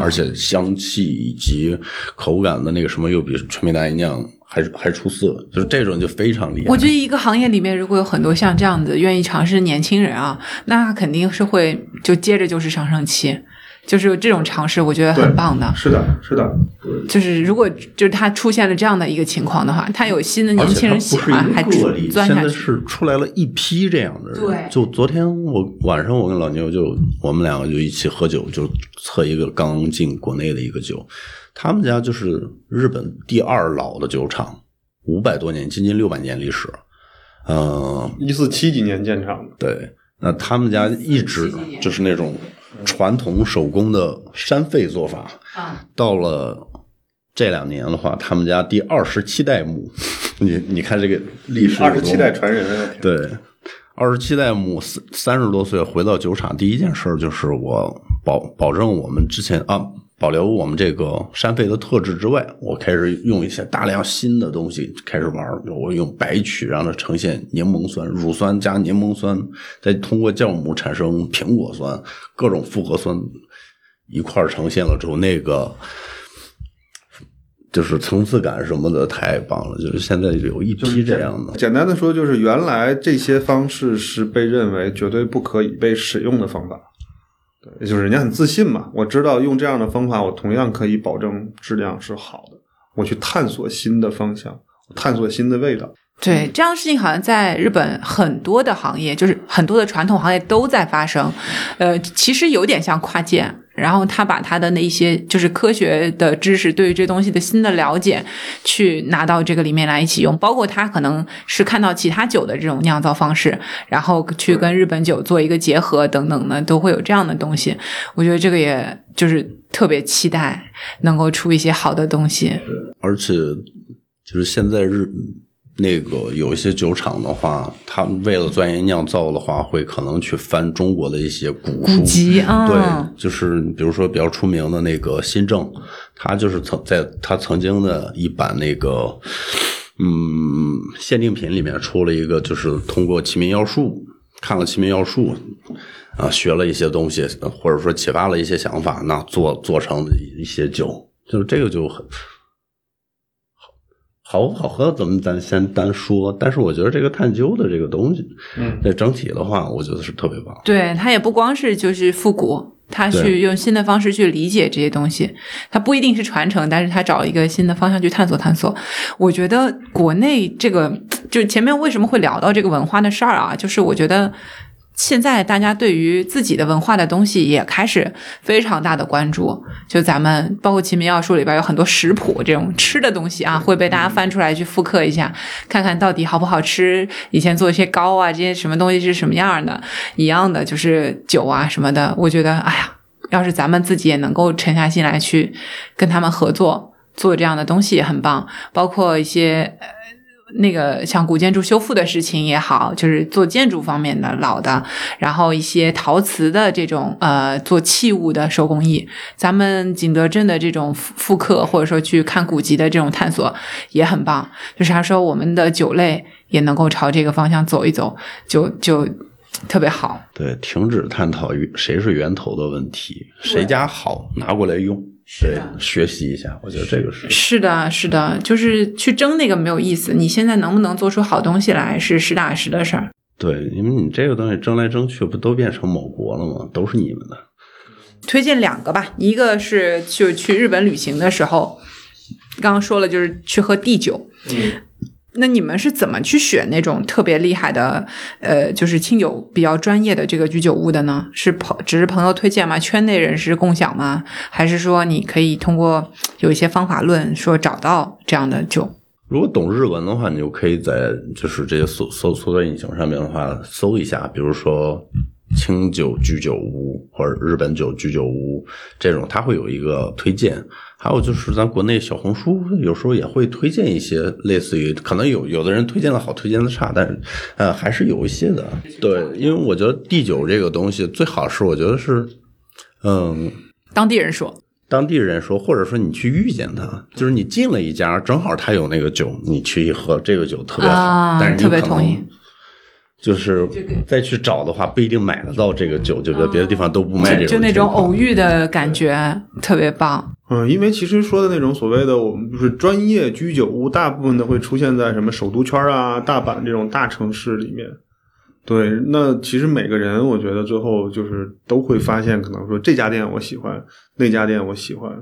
而且香气以及口感的那个什么又比纯米大吟酿还还出色，就是这种就非常厉害。我觉得一个行业里面如果有很多像这样子愿意尝试的年轻人啊，那肯定是会就接着就是上升期。就是这种尝试，我觉得很棒的。是的，是的。就是如果就是他出现了这样的一个情况的话，他有新的年轻人喜欢，还钻下去。现在是出来了一批这样的人。对。就昨天我晚上，我跟老牛就我们两个就一起喝酒，就测一个刚进国内的一个酒。他们家就是日本第二老的酒厂，五百多年，接近六百年历史。嗯，一四七几年建厂的。对。那他们家一直就是那种。传统手工的山废做法，到了这两年的话，他们家第二十七代母，你你看这个历史，二十七代传人，对，二十七代母三三十多岁回到酒厂，第一件事就是我保保证我们之前啊。保留我们这个山肺的特质之外，我开始用一些大量新的东西开始玩。我用白曲让它呈现柠檬酸、乳酸加柠檬酸，再通过酵母产生苹果酸，各种复合酸一块呈现了之后，那个就是层次感什么的太棒了，就是现在有一批这样的。简单的说，就是原来这些方式是被认为绝对不可以被使用的方法。对，就是人家很自信嘛，我知道用这样的方法，我同样可以保证质量是好的。我去探索新的方向，探索新的味道。对，这样的事情好像在日本很多的行业，就是很多的传统行业都在发生。呃，其实有点像跨界，然后他把他的那一些就是科学的知识，对于这东西的新的了解，去拿到这个里面来一起用。包括他可能是看到其他酒的这种酿造方式，然后去跟日本酒做一个结合等等的，都会有这样的东西。我觉得这个也就是特别期待能够出一些好的东西。而且就是现在日。那个有一些酒厂的话，他为了钻研酿造的话，会可能去翻中国的一些古书。籍啊，对，就是比如说比较出名的那个新政，他就是曾在他曾经的一版那个嗯限定品里面出了一个，就是通过《齐民要术》看了《齐民要术》啊，学了一些东西，或者说启发了一些想法，那做做成一些酒，就是这个就很。好不好喝，怎么咱先单说？但是我觉得这个探究的这个东西，嗯，在整体的话，我觉得是特别棒。对，它也不光是就是复古，他去用新的方式去理解这些东西，它不一定是传承，但是他找一个新的方向去探索探索。我觉得国内这个，就前面为什么会聊到这个文化的事儿啊？就是我觉得。现在大家对于自己的文化的东西也开始非常大的关注，就咱们包括《齐民要术》里边有很多食谱这种吃的东西啊，会被大家翻出来去复刻一下，看看到底好不好吃。以前做一些糕啊，这些什么东西是什么样的，一样的就是酒啊什么的。我觉得，哎呀，要是咱们自己也能够沉下心来去跟他们合作做这样的东西也很棒，包括一些。那个像古建筑修复的事情也好，就是做建筑方面的老的，然后一些陶瓷的这种呃做器物的手工艺，咱们景德镇的这种复刻或者说去看古籍的这种探索也很棒。就是他说我们的酒类也能够朝这个方向走一走，就就特别好。对，停止探讨谁是源头的问题，谁家好拿过来用。对，学习一下，我觉得这个是是的，是的，就是去争那个没有意思。你现在能不能做出好东西来，是实打实的事儿。对，因为你这个东西争来争去，不都变成某国了吗？都是你们的。推荐两个吧，一个是就去日本旅行的时候，刚刚说了，就是去喝地酒。嗯。那你们是怎么去选那种特别厉害的，呃，就是清酒比较专业的这个居酒屋的呢？是朋只是朋友推荐吗？圈内人士共享吗？还是说你可以通过有一些方法论说找到这样的酒？如果懂日文的话，你就可以在就是这些搜搜搜索引擎上面的话搜一下，比如说。清酒居酒屋或者日本酒居酒屋这种，它会有一个推荐。还有就是咱国内小红书有时候也会推荐一些类似于，可能有有的人推荐的好，推荐的差，但是呃还是有一些的。对，因为我觉得地酒这个东西最好是，我觉得是嗯，当地人说，当地人说，或者说你去遇见他，就是你进了一家，正好他有那个酒，你去一喝，这个酒特别好，但是你可能。就是再去找的话，不一定买得到这个酒，就别的地方都不卖这种。就那种偶遇的感觉，特别棒。嗯，因为其实说的那种所谓的我们就是专业居酒屋，大部分的会出现在什么首都圈啊、大阪这种大城市里面。对，那其实每个人，我觉得最后就是都会发现，可能说这家店我喜欢，那家店我喜欢。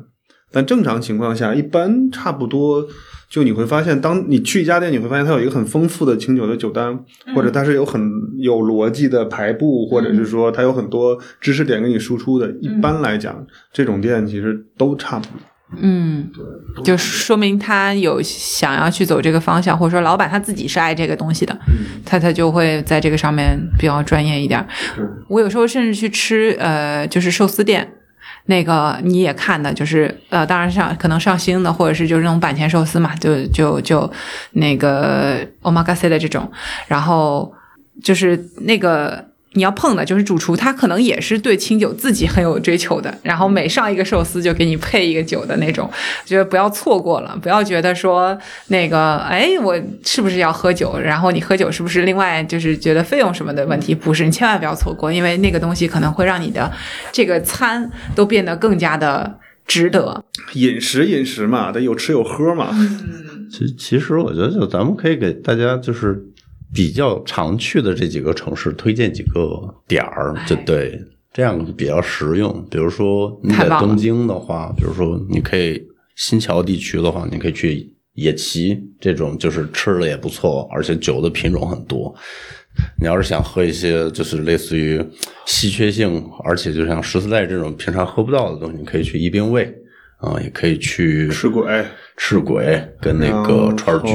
但正常情况下，一般差不多。就你会发现，当你去一家店，你会发现它有一个很丰富的清酒的酒单，或者它是有很有逻辑的排布，或者是说它有很多知识点给你输出的。一般来讲，这种店其实都差不多。嗯，对，就说明他有想要去走这个方向，或者说老板他自己是爱这个东西的，他他就会在这个上面比较专业一点。我有时候甚至去吃，呃，就是寿司店。那个你也看的，就是呃，当然上可能上新的，或者是就是那种板前寿司嘛，就就就那个 omakase 的这种，然后就是那个。你要碰的就是主厨，他可能也是对清酒自己很有追求的。然后每上一个寿司就给你配一个酒的那种，觉得不要错过了，不要觉得说那个哎，我是不是要喝酒？然后你喝酒是不是另外就是觉得费用什么的问题？不是，你千万不要错过，因为那个东西可能会让你的这个餐都变得更加的值得。饮食饮食嘛，得有吃有喝嘛。其其实我觉得，就咱们可以给大家就是比较常去的这几个城市推荐几个点儿，就对，这样比较实用。比如说你在东京的话，比如说你可以新桥地区的话，你可以去野崎这种，就是吃的也不错，而且酒的品种很多。你要是想喝一些就是类似于稀缺性，而且就像十四代这种平常喝不到的东西，你可以去一兵卫啊、也可以去赤鬼赤鬼跟那个串儿居。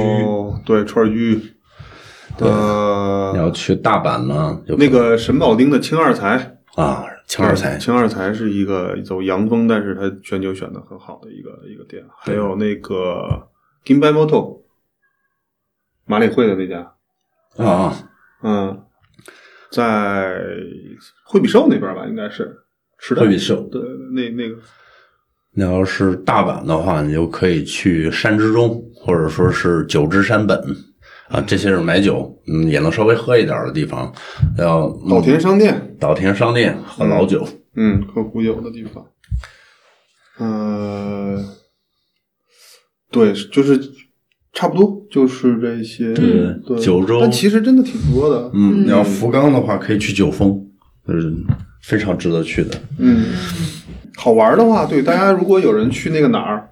对串儿居，呃你，要去大阪呢，有那个神保町的青二才，啊，青二才。青二才是一个走洋风，但是它全球选的很好的一个一个店。还有那个 Ginbai Moto 马里会的那家，啊，嗯，在惠比寿那边吧，应该是。时代惠比寿。对，那那个。你要是大阪的话，你就可以去山之中，或者说是九之山本啊，这些是买酒，嗯，也能稍微喝一点的地方。要岛田商店，岛田商店喝老酒，嗯，喝古酒的地方。呃，对，就是差不多，就是这些。对对，九州但其实真的挺多的。嗯，你要福冈的话，可以去九峰，就是非常值得去的。嗯，好玩的话，对大家如果有人去那个哪儿，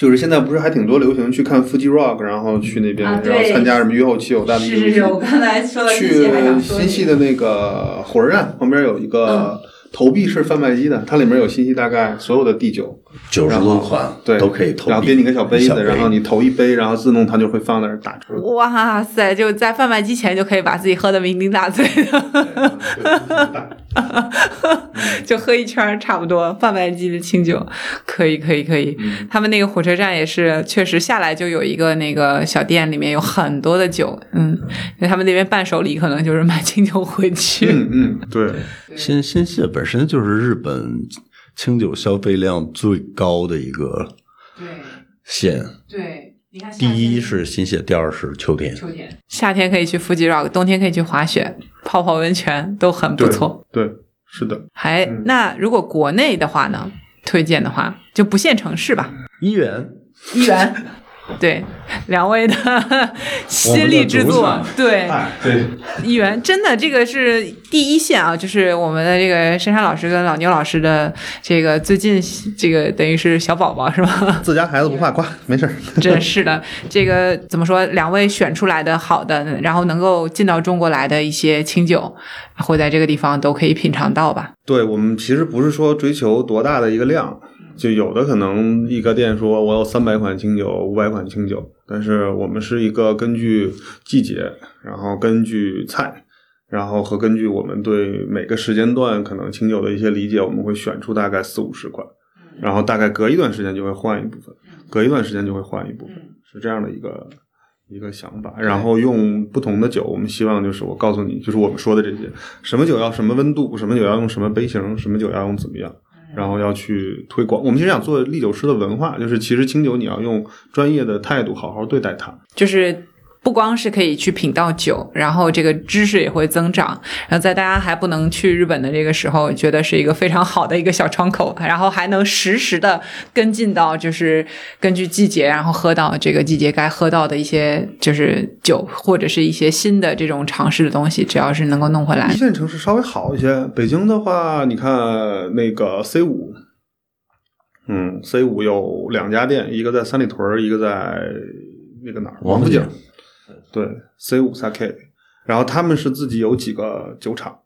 就是现在不是还挺多流行去看 Fuji Rock，然后去那边，啊然后参加什么约后汽油大的游戏。刚才说去新系的那个火车站旁边有一嗯个投币式贩卖机的，它里面有信息大概所有的地酒，九十多款对都可以投币，然后给你个小杯小子，然后你投一杯，然后自动它就会放那儿打折。哇塞，就在贩卖机前就可以把自己喝的酩酊大醉的，就喝一圈差不多。贩卖机的清酒，可以可以可以。他们那个火车站也是，确实下来就有一个那个小店，里面有很多的酒。嗯，因为他们那边伴手礼可能就是买清酒回去。嗯嗯，对，新新泻本身就是日本清酒消费量最高的一个对县，对，你看第一是新雪，第二是秋天。秋天，夏天可以去 Fuji Rock，冬天可以去滑雪、泡泡温泉，都很不对错。对，是的。还嗯那如果国内的话呢，推荐的话就不限城市吧，一元一元。对，两位的心力之作对，哎，对，一元真的这个是第一线啊，就是我们的这个珊珊老师跟老牛老师的这个最近这个等于是小宝宝是吧？自家孩子不怕夸，没事儿。真是的，这个怎么说？两位选出来的好的，然后能够进到中国来的一些清酒，会在这个地方都可以品尝到吧？对我们其实不是说追求多大的一个量，就有的可能一个店说我有三百款清酒、五百款清酒，但是我们是一个根据季节，然后根据菜，然后和根据我们对每个时间段可能清酒的一些理解，我们会选出大概四五十款，然后大概隔一段时间就会换一部分，隔一段时间就会换一部分，是这样的一个。一个想法，然后用不同的酒，我们希望就是我告诉你，就是我们说的这些，什么酒要什么温度，什么酒要用什么杯型，什么酒要用怎么样，然后要去推广。我们其实想做历酒师的文化，就是其实清酒你要用专业的态度好好对待它。就是不光是可以去品到酒，然后这个知识也会增长。然后在大家还不能去日本的这个时候，觉得是一个非常好的一个小窗口，然后还能实时的跟进到，就是根据季节，然后喝到这个季节该喝到的一些就是酒，或者是一些新的这种尝试的东西，只要是能够弄回来一。线城市稍微好一些，北京的话，你看那个 C 五，嗯，C 五有两家店，一个在三里屯，一个在那个哪儿王府井。对，C 五 Sake，然后他们是自己有几个酒厂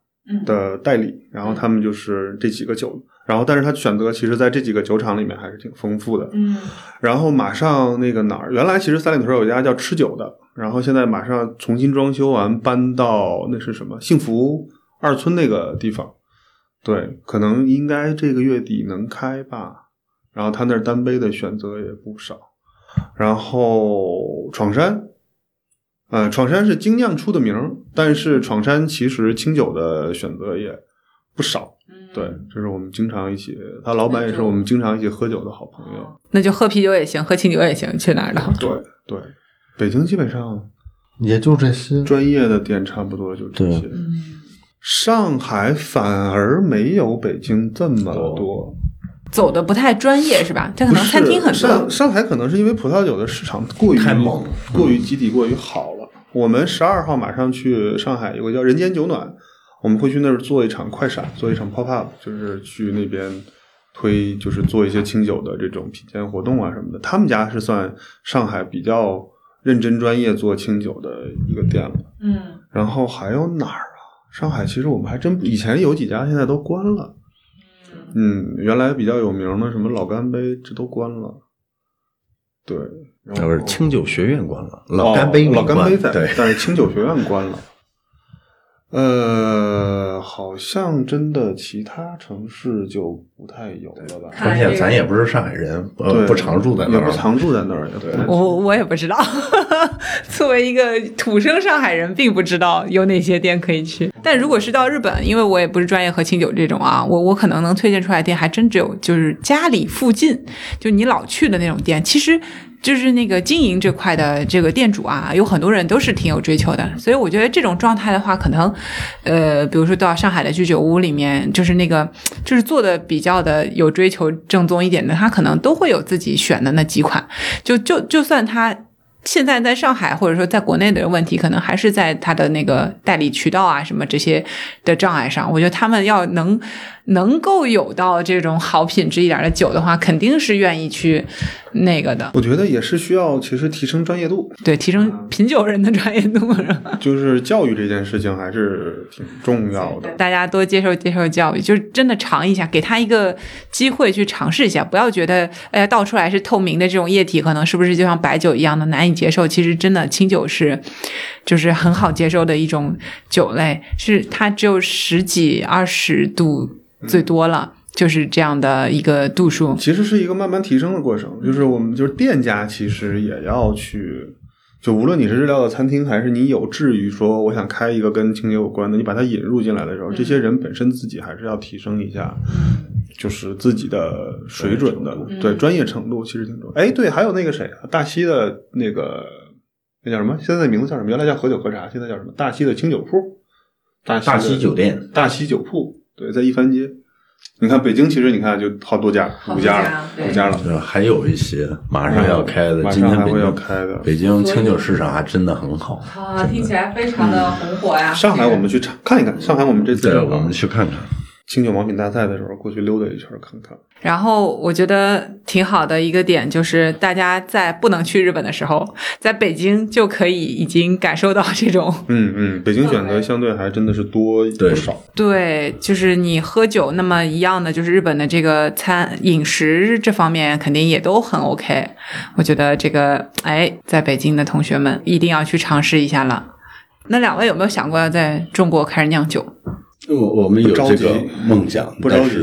的代理，然后他们就是这几个酒，然后但是他选择其实在这几个酒厂里面还是挺丰富的。嗯然后马上那个哪儿，原来其实三里屯有一家叫吃酒的，然后现在马上重新装修完，搬到那是什么幸福二村那个地方。对，可能应该这个月底能开吧。然后他那儿单杯的选择也不少。然后闯山，呃，闯山是精酿出的名儿，但是闯山其实清酒的选择也不少。对，这是我们经常一起，他老板也是我们经常一起喝酒的好朋友。那就喝啤酒也行，喝清酒也行，去哪儿的？对对，北京基本上也就这些。专业的店差不多就这些。上海反而没有北京这么多。走的不太专业，是吧？它可能餐厅很多上。上海可能是因为葡萄酒的市场过于太猛过于集体过于好了。我们十二号马上去上海，有个叫人间酒暖，我们会去那儿做一场快闪，做一场 pop up，就是去那边推，就是做一些清酒的这种品鉴活动啊什么的。他们家是算上海比较认真专业做清酒的一个店了。嗯，然后还有哪儿啊？上海其实我们还真以前有几家，现在都关了。嗯，原来比较有名的什么老干杯，这都关了。对，然后那不是清酒学院关了，老干杯哦老干杯在，对，但是清酒学院关了。呃，好像真的其他城市就不太有了吧？关键咱也不是上海人，呃，不常住在那儿，也不常住在那儿，对。我我也不知道，作为一个土生上海人，并不知道有哪些店可以去。但如果是到日本，因为我也不是专业喝清酒这种啊，我我可能能推荐出来的店还真只有就是家里附近，就你老去的那种店。其实就是那个经营这块的这个店主啊，有很多人都是挺有追求的，所以我觉得这种状态的话，可能呃，比如说到上海的居酒屋里面，就是那个 就是做的比较的有追求、正宗一点的，他可能都会有自己选的那几款。就就就算他现在在上海或者说在国内的问题，可能还是在他的那个代理渠道啊什么这些的障碍上。我觉得他们要能能够有到这种好品质一点的酒的话，肯定是愿意去那个的，我觉得也是需要，其实提升专业度，对，提升品酒人的专业度。是 吧 就是教育这件事情还是挺重要的。大家多接受接受教育，就是真的尝一下，给他一个机会去尝试一下，不要觉得哎呀倒出来是透明的这种液体，可能是不是就像白酒一样的难以接受？其实真的清酒是就是很好接受的一种酒类，是它只有十几二十度最多了。就是这样的一个度数，其实是一个慢慢提升的过程，就是我们就是店家其实也要去，就无论你是日料的餐厅，还是你有志于说我想开一个跟清洁有关的，你把它引入进来的时候，这些人本身自己还是要提升一下，就是自己的水准的，对专业程度其实挺重要。哎，对，还有那个谁啊，大西的那个那叫什么？现在名字叫什么？原来叫何酒喝茶，现在叫什么？大西的清酒铺，大西大西酒店，大西酒铺，对，在一番街。你看北京，其实你看就好多家，五家了，五家了。呃还有一些马上要开的，今天还会要开的。北京清酒市场还真的很好。啊，听起来非常的红火呀！上海我们去看看一看，上海我们这次对，我们去看看。清酒盲品大赛的时候过去溜达一圈看看。然后我觉得挺好的一个点就是，大家在不能去日本的时候，在北京就可以已经感受到这种嗯嗯，北京选择相对还真的是多对不少。对，就是你喝酒那么一样的，就是日本的这个餐饮食这方面肯定也都很 OK。我觉得这个哎，在北京的同学们一定要去尝试一下了。那两位有没有想过要在中国开始酿酒？我我们有这个梦想，不着急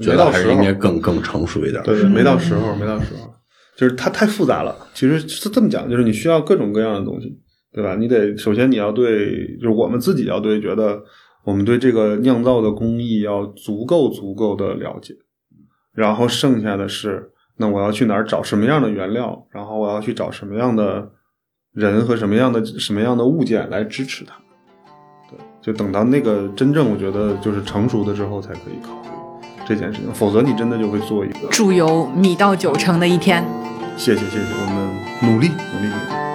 觉得还是应该更更成熟一点。对对，没到时候，没到时候，就是它太复杂了。其实是这么讲，就是你需要各种各样的东西，对吧？你得首先你要对，就是我们自己要对，觉得我们对这个酿造的工艺要足够足够的了解，然后剩下的是，那我要去哪儿找什么样的原料，然后我要去找什么样的人和什么样的什么样的物件来支持它。对，就等到那个真正我觉得就是成熟的之后，才可以考虑这件事情，否则你真的就会做一个。祝由米到九成的一天。谢谢谢谢，我们努力努力努力。